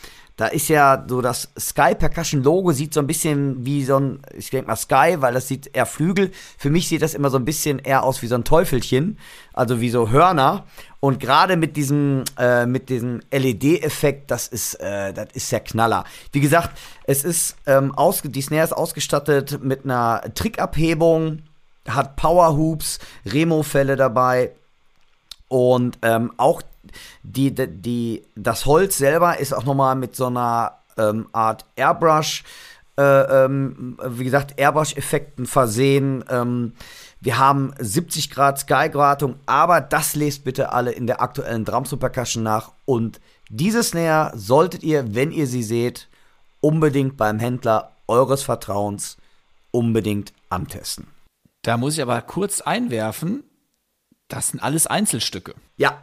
S1: da ist ja so das Sky Percussion Logo sieht so ein bisschen wie so ein, ich denke mal Sky, weil das sieht eher Flügel. Für mich sieht das immer so ein bisschen eher aus wie so ein Teufelchen, also wie so Hörner. Und gerade mit diesem, äh, mit diesem LED-Effekt, das ist, äh, das ist der Knaller. Wie gesagt, es ist ähm, ausge die Snare ist ausgestattet mit einer Trickabhebung, hat Power Hoops, Remo-Fälle dabei. Und ähm, auch die, die, die, das Holz selber ist auch nochmal mit so einer ähm, Art Airbrush, äh, ähm, wie gesagt, Airbrush-Effekten versehen. Ähm, wir haben 70 Grad Sky-Gratung, aber das lest bitte alle in der aktuellen Drums Percussion nach. Und diese Snare solltet ihr, wenn ihr sie seht, unbedingt beim Händler eures Vertrauens unbedingt antesten.
S2: Da muss ich aber kurz einwerfen, das sind alles Einzelstücke.
S1: Ja.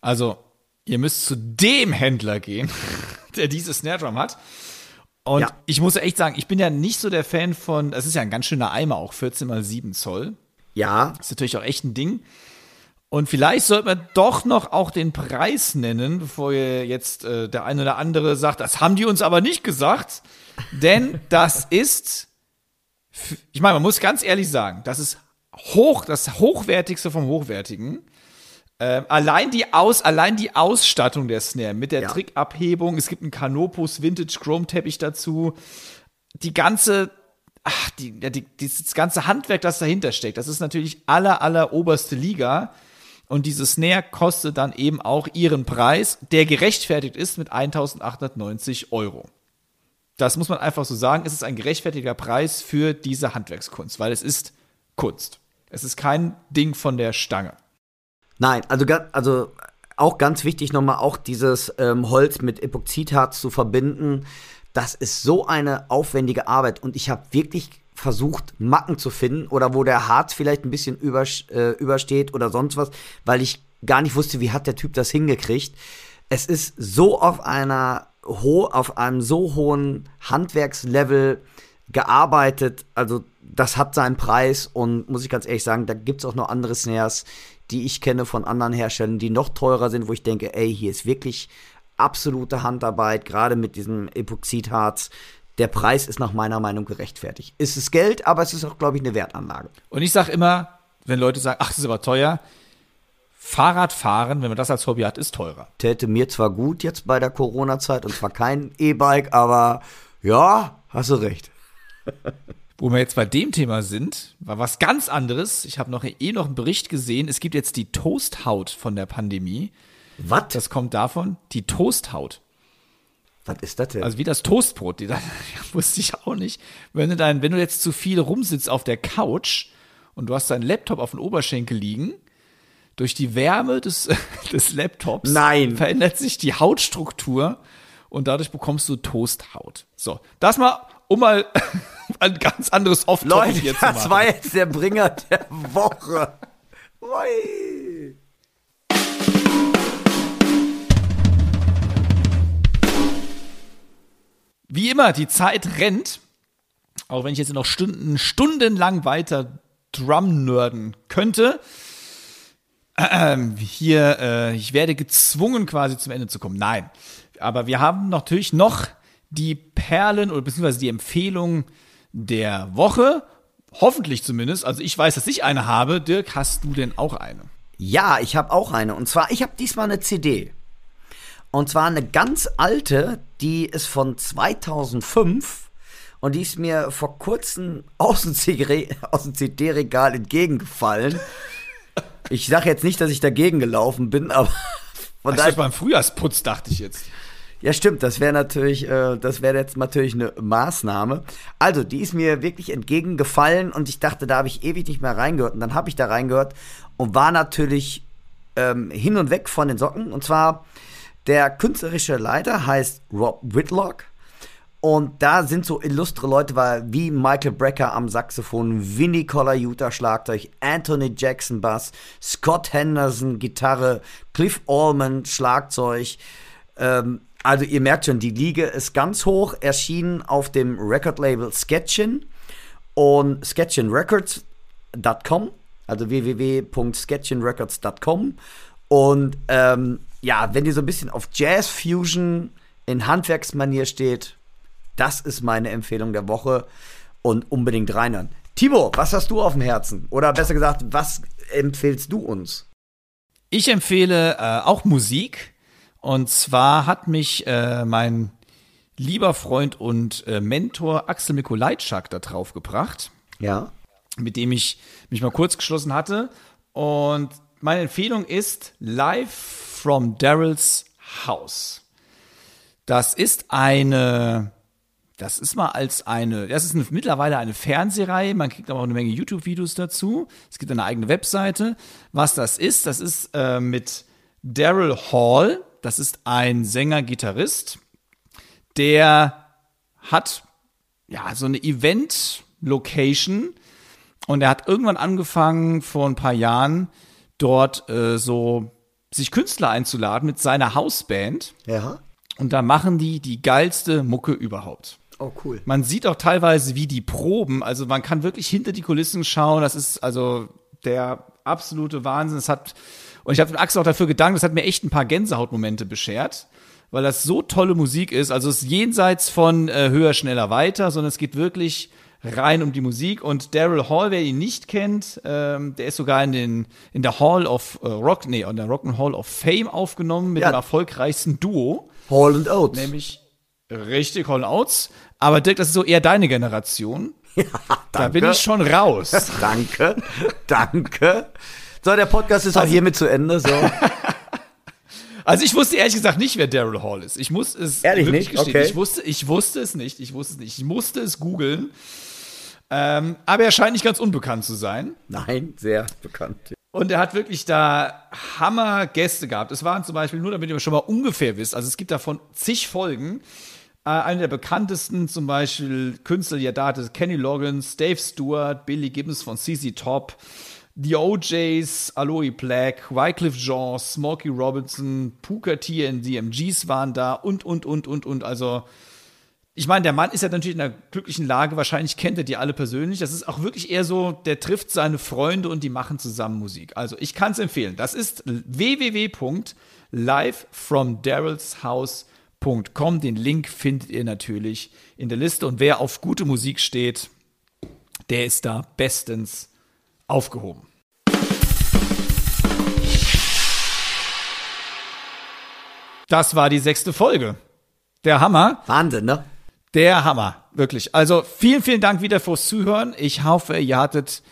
S2: Also, ihr müsst zu dem Händler gehen, der diese Snare Drum hat. Und ja. ich muss echt sagen, ich bin ja nicht so der Fan von, das ist ja ein ganz schöner Eimer auch, 14 mal 7 Zoll.
S1: Ja.
S2: ist natürlich auch echt ein Ding. Und vielleicht sollte man doch noch auch den Preis nennen, bevor ihr jetzt äh, der eine oder andere sagt, das haben die uns aber nicht gesagt. Denn das ist, ich meine, man muss ganz ehrlich sagen, das ist hoch, das hochwertigste vom Hochwertigen. Ähm, allein, die Aus, allein die Ausstattung der Snare mit der ja. Trickabhebung, es gibt einen Canopus Vintage Chrome Teppich dazu. Die ganze, ach, die, die, dieses ganze Handwerk, das dahinter steckt, das ist natürlich aller, aller oberste Liga. Und diese Snare kostet dann eben auch ihren Preis, der gerechtfertigt ist mit 1890 Euro. Das muss man einfach so sagen. Es ist ein gerechtfertiger Preis für diese Handwerkskunst, weil es ist Kunst. Es ist kein Ding von der Stange.
S1: Nein, also, also auch ganz wichtig nochmal, auch dieses ähm, Holz mit Epoxidharz zu verbinden. Das ist so eine aufwendige Arbeit und ich habe wirklich versucht, Macken zu finden oder wo der Harz vielleicht ein bisschen über, äh, übersteht oder sonst was, weil ich gar nicht wusste, wie hat der Typ das hingekriegt. Es ist so auf einer ho auf einem so hohen Handwerkslevel gearbeitet, also das hat seinen Preis und muss ich ganz ehrlich sagen, da gibt es auch noch andere Snares, die ich kenne von anderen Herstellern, die noch teurer sind, wo ich denke, ey, hier ist wirklich absolute Handarbeit, gerade mit diesem Epoxidharz. Der Preis ist nach meiner Meinung gerechtfertigt. Es ist Geld, aber es ist auch, glaube ich, eine Wertanlage.
S2: Und ich sage immer, wenn Leute sagen, ach, das ist aber teuer, Fahrradfahren, wenn man das als Hobby hat, ist teurer.
S1: Täte mir zwar gut jetzt bei der Corona-Zeit und zwar kein E-Bike, aber ja, hast du recht.
S2: Wo wir jetzt bei dem Thema sind, war was ganz anderes. Ich habe noch eh noch einen Bericht gesehen. Es gibt jetzt die Toasthaut von der Pandemie.
S1: Was?
S2: Das kommt davon, die Toasthaut.
S1: Was ist das denn?
S2: Also wie das Toastbrot, die da, wusste ich auch nicht. Wenn du dann, wenn du jetzt zu viel rumsitzt auf der Couch und du hast deinen Laptop auf dem Oberschenkel liegen, durch die Wärme des, des Laptops
S1: Nein.
S2: verändert sich die Hautstruktur und dadurch bekommst du Toasthaut. So, das mal, um mal ein ganz anderes off
S1: Leute, jetzt zu machen. das war jetzt der Bringer der Woche. Ui.
S2: Wie immer, die Zeit rennt. Auch wenn ich jetzt noch Stunden, stundenlang weiter Drum-Nerden könnte. Ähm, hier, äh, ich werde gezwungen, quasi zum Ende zu kommen. Nein. Aber wir haben natürlich noch die Perlen oder beziehungsweise die Empfehlungen der Woche. Hoffentlich zumindest. Also ich weiß, dass ich eine habe. Dirk, hast du denn auch eine?
S1: Ja, ich habe auch eine. Und zwar, ich habe diesmal eine CD. Und zwar eine ganz alte, die ist von 2005 und die ist mir vor kurzem aus dem CD-Regal entgegengefallen. Ich sage jetzt nicht, dass ich dagegen gelaufen bin, aber
S2: von daher beim Frühjahrsputz dachte ich jetzt.
S1: Ja, stimmt, das wäre natürlich, äh, das wäre jetzt natürlich eine Maßnahme. Also, die ist mir wirklich entgegengefallen und ich dachte, da habe ich ewig nicht mehr reingehört. Und dann habe ich da reingehört und war natürlich ähm, hin und weg von den Socken. Und zwar, der künstlerische Leiter heißt Rob Whitlock. Und da sind so illustre Leute wie Michael Brecker am Saxophon, Vinnie Colaiuta Schlagzeug, Anthony Jackson Bass, Scott Henderson Gitarre, Cliff Allman Schlagzeug. Ähm, also ihr merkt schon, die Liga ist ganz hoch, erschienen auf dem Record-Label Sketchin und sketchinrecords.com, also www.sketchinrecords.com. Und ähm, ja, wenn ihr so ein bisschen auf Jazz Fusion in Handwerksmanier steht, das ist meine Empfehlung der Woche und unbedingt reinhören. Timo, was hast du auf dem Herzen? Oder besser gesagt, was empfehlst du uns?
S2: Ich empfehle äh, auch Musik. Und zwar hat mich äh, mein lieber Freund und äh, Mentor Axel Mikolajczak da drauf gebracht.
S1: Ja.
S2: Mit dem ich mich mal kurz geschlossen hatte. Und meine Empfehlung ist Live from Daryl's House. Das ist eine das ist mal als eine, das ist eine, mittlerweile eine Fernsehreihe, man kriegt aber auch eine Menge YouTube-Videos dazu. Es gibt eine eigene Webseite. Was das ist, das ist äh, mit Daryl Hall, das ist ein Sänger-Gitarrist, der hat ja so eine Event-Location und er hat irgendwann angefangen vor ein paar Jahren dort äh, so sich Künstler einzuladen mit seiner Hausband.
S1: Ja.
S2: Und da machen die die geilste Mucke überhaupt.
S1: Oh, cool.
S2: Man sieht auch teilweise, wie die proben. Also man kann wirklich hinter die Kulissen schauen. Das ist also der absolute Wahnsinn. Es hat, und ich habe Axel auch dafür gedankt, das hat mir echt ein paar Gänsehautmomente beschert, weil das so tolle Musik ist. Also es ist jenseits von äh, höher, schneller, weiter, sondern es geht wirklich rein um die Musik. Und Daryl Hall, wer ihn nicht kennt, ähm, der ist sogar in, den, in der Hall of äh, Rock, nee, in der Rock and Hall of Fame aufgenommen mit ja. dem erfolgreichsten Duo.
S1: Hall and Oates.
S2: Nämlich richtig Hall and Oates. Aber Dirk, das ist so eher deine Generation. Ja, danke. Da bin ich schon raus.
S1: danke, danke. So, der Podcast ist auch also, hiermit zu Ende. So.
S2: Also ich wusste ehrlich gesagt nicht, wer Daryl Hall ist. Ich muss es
S1: ehrlich wirklich nicht?
S2: gestehen. Okay. Ich wusste, ich wusste es nicht. Ich wusste es nicht. Ich musste es googeln. Ähm, aber er scheint nicht ganz unbekannt zu sein.
S1: Nein, sehr bekannt.
S2: Und er hat wirklich da Hammer Gäste gehabt. Es waren zum Beispiel, nur damit ihr schon mal ungefähr wisst, also es gibt davon zig Folgen. Äh, einer der bekanntesten zum Beispiel Künstler, die er da hatte, Kenny Loggins, Dave Stewart, Billy Gibbons von CC Top, The OJs, Aloe Black, Wycliffe Jean, Smokey Robinson, Puka T und DMGs waren da und, und, und, und, und. Also, ich meine, der Mann ist ja natürlich in einer glücklichen Lage. Wahrscheinlich kennt er die alle persönlich. Das ist auch wirklich eher so, der trifft seine Freunde und die machen zusammen Musik. Also, ich kann es empfehlen. Das ist www.livefromdarylshouse.com. Den Link findet ihr natürlich in der Liste. Und wer auf gute Musik steht, der ist da bestens aufgehoben. Das war die sechste Folge. Der Hammer.
S1: Wahnsinn, ne?
S2: Der Hammer, wirklich. Also vielen, vielen Dank wieder fürs Zuhören. Ich hoffe, ihr hattet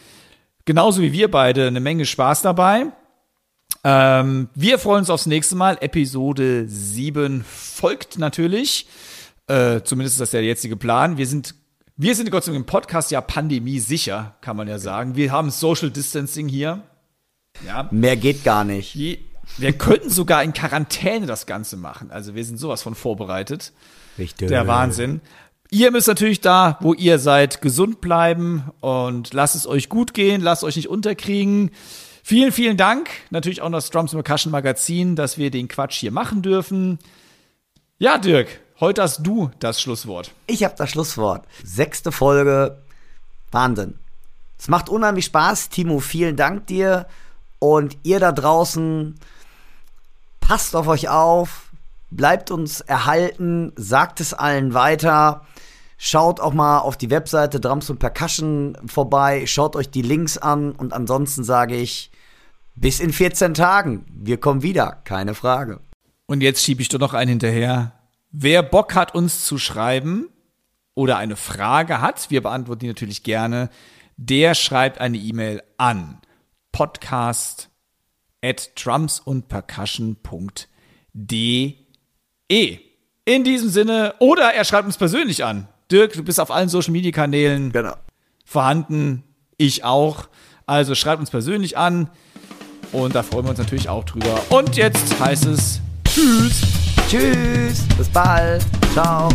S2: genauso wie wir beide eine Menge Spaß dabei. Ähm, wir freuen uns aufs nächste Mal. Episode 7 folgt natürlich. Äh, zumindest ist das der jetzige Plan. Wir sind, wir sind Gott sei Dank im Podcast ja Pandemie sicher, kann man ja sagen. Wir haben Social Distancing hier.
S1: Ja. Mehr geht gar nicht.
S2: Wir könnten sogar in Quarantäne das Ganze machen. Also wir sind sowas von vorbereitet.
S1: Richtig.
S2: Der Wahnsinn. Ihr müsst natürlich da, wo ihr seid, gesund bleiben und lasst es euch gut gehen, lasst euch nicht unterkriegen. Vielen, vielen Dank. Natürlich auch noch das Drums Percussion Magazin, dass wir den Quatsch hier machen dürfen. Ja, Dirk, heute hast du das Schlusswort.
S1: Ich habe das Schlusswort. Sechste Folge. Wahnsinn. Es macht unheimlich Spaß. Timo, vielen Dank dir. Und ihr da draußen, passt auf euch auf. Bleibt uns erhalten. Sagt es allen weiter. Schaut auch mal auf die Webseite Drums und Percussion vorbei. Schaut euch die Links an. Und ansonsten sage ich, bis in 14 Tagen. Wir kommen wieder, keine Frage.
S2: Und jetzt schiebe ich doch noch einen hinterher. Wer Bock hat, uns zu schreiben oder eine Frage hat, wir beantworten die natürlich gerne, der schreibt eine E-Mail an podcast at drumsundpercussion.de. In diesem Sinne, oder er schreibt uns persönlich an. Dirk, du bist auf allen Social Media Kanälen
S1: genau.
S2: vorhanden. Ich auch. Also schreibt uns persönlich an. Und da freuen wir uns natürlich auch drüber. Und jetzt heißt es Tschüss.
S1: Tschüss. Bis bald. Ciao.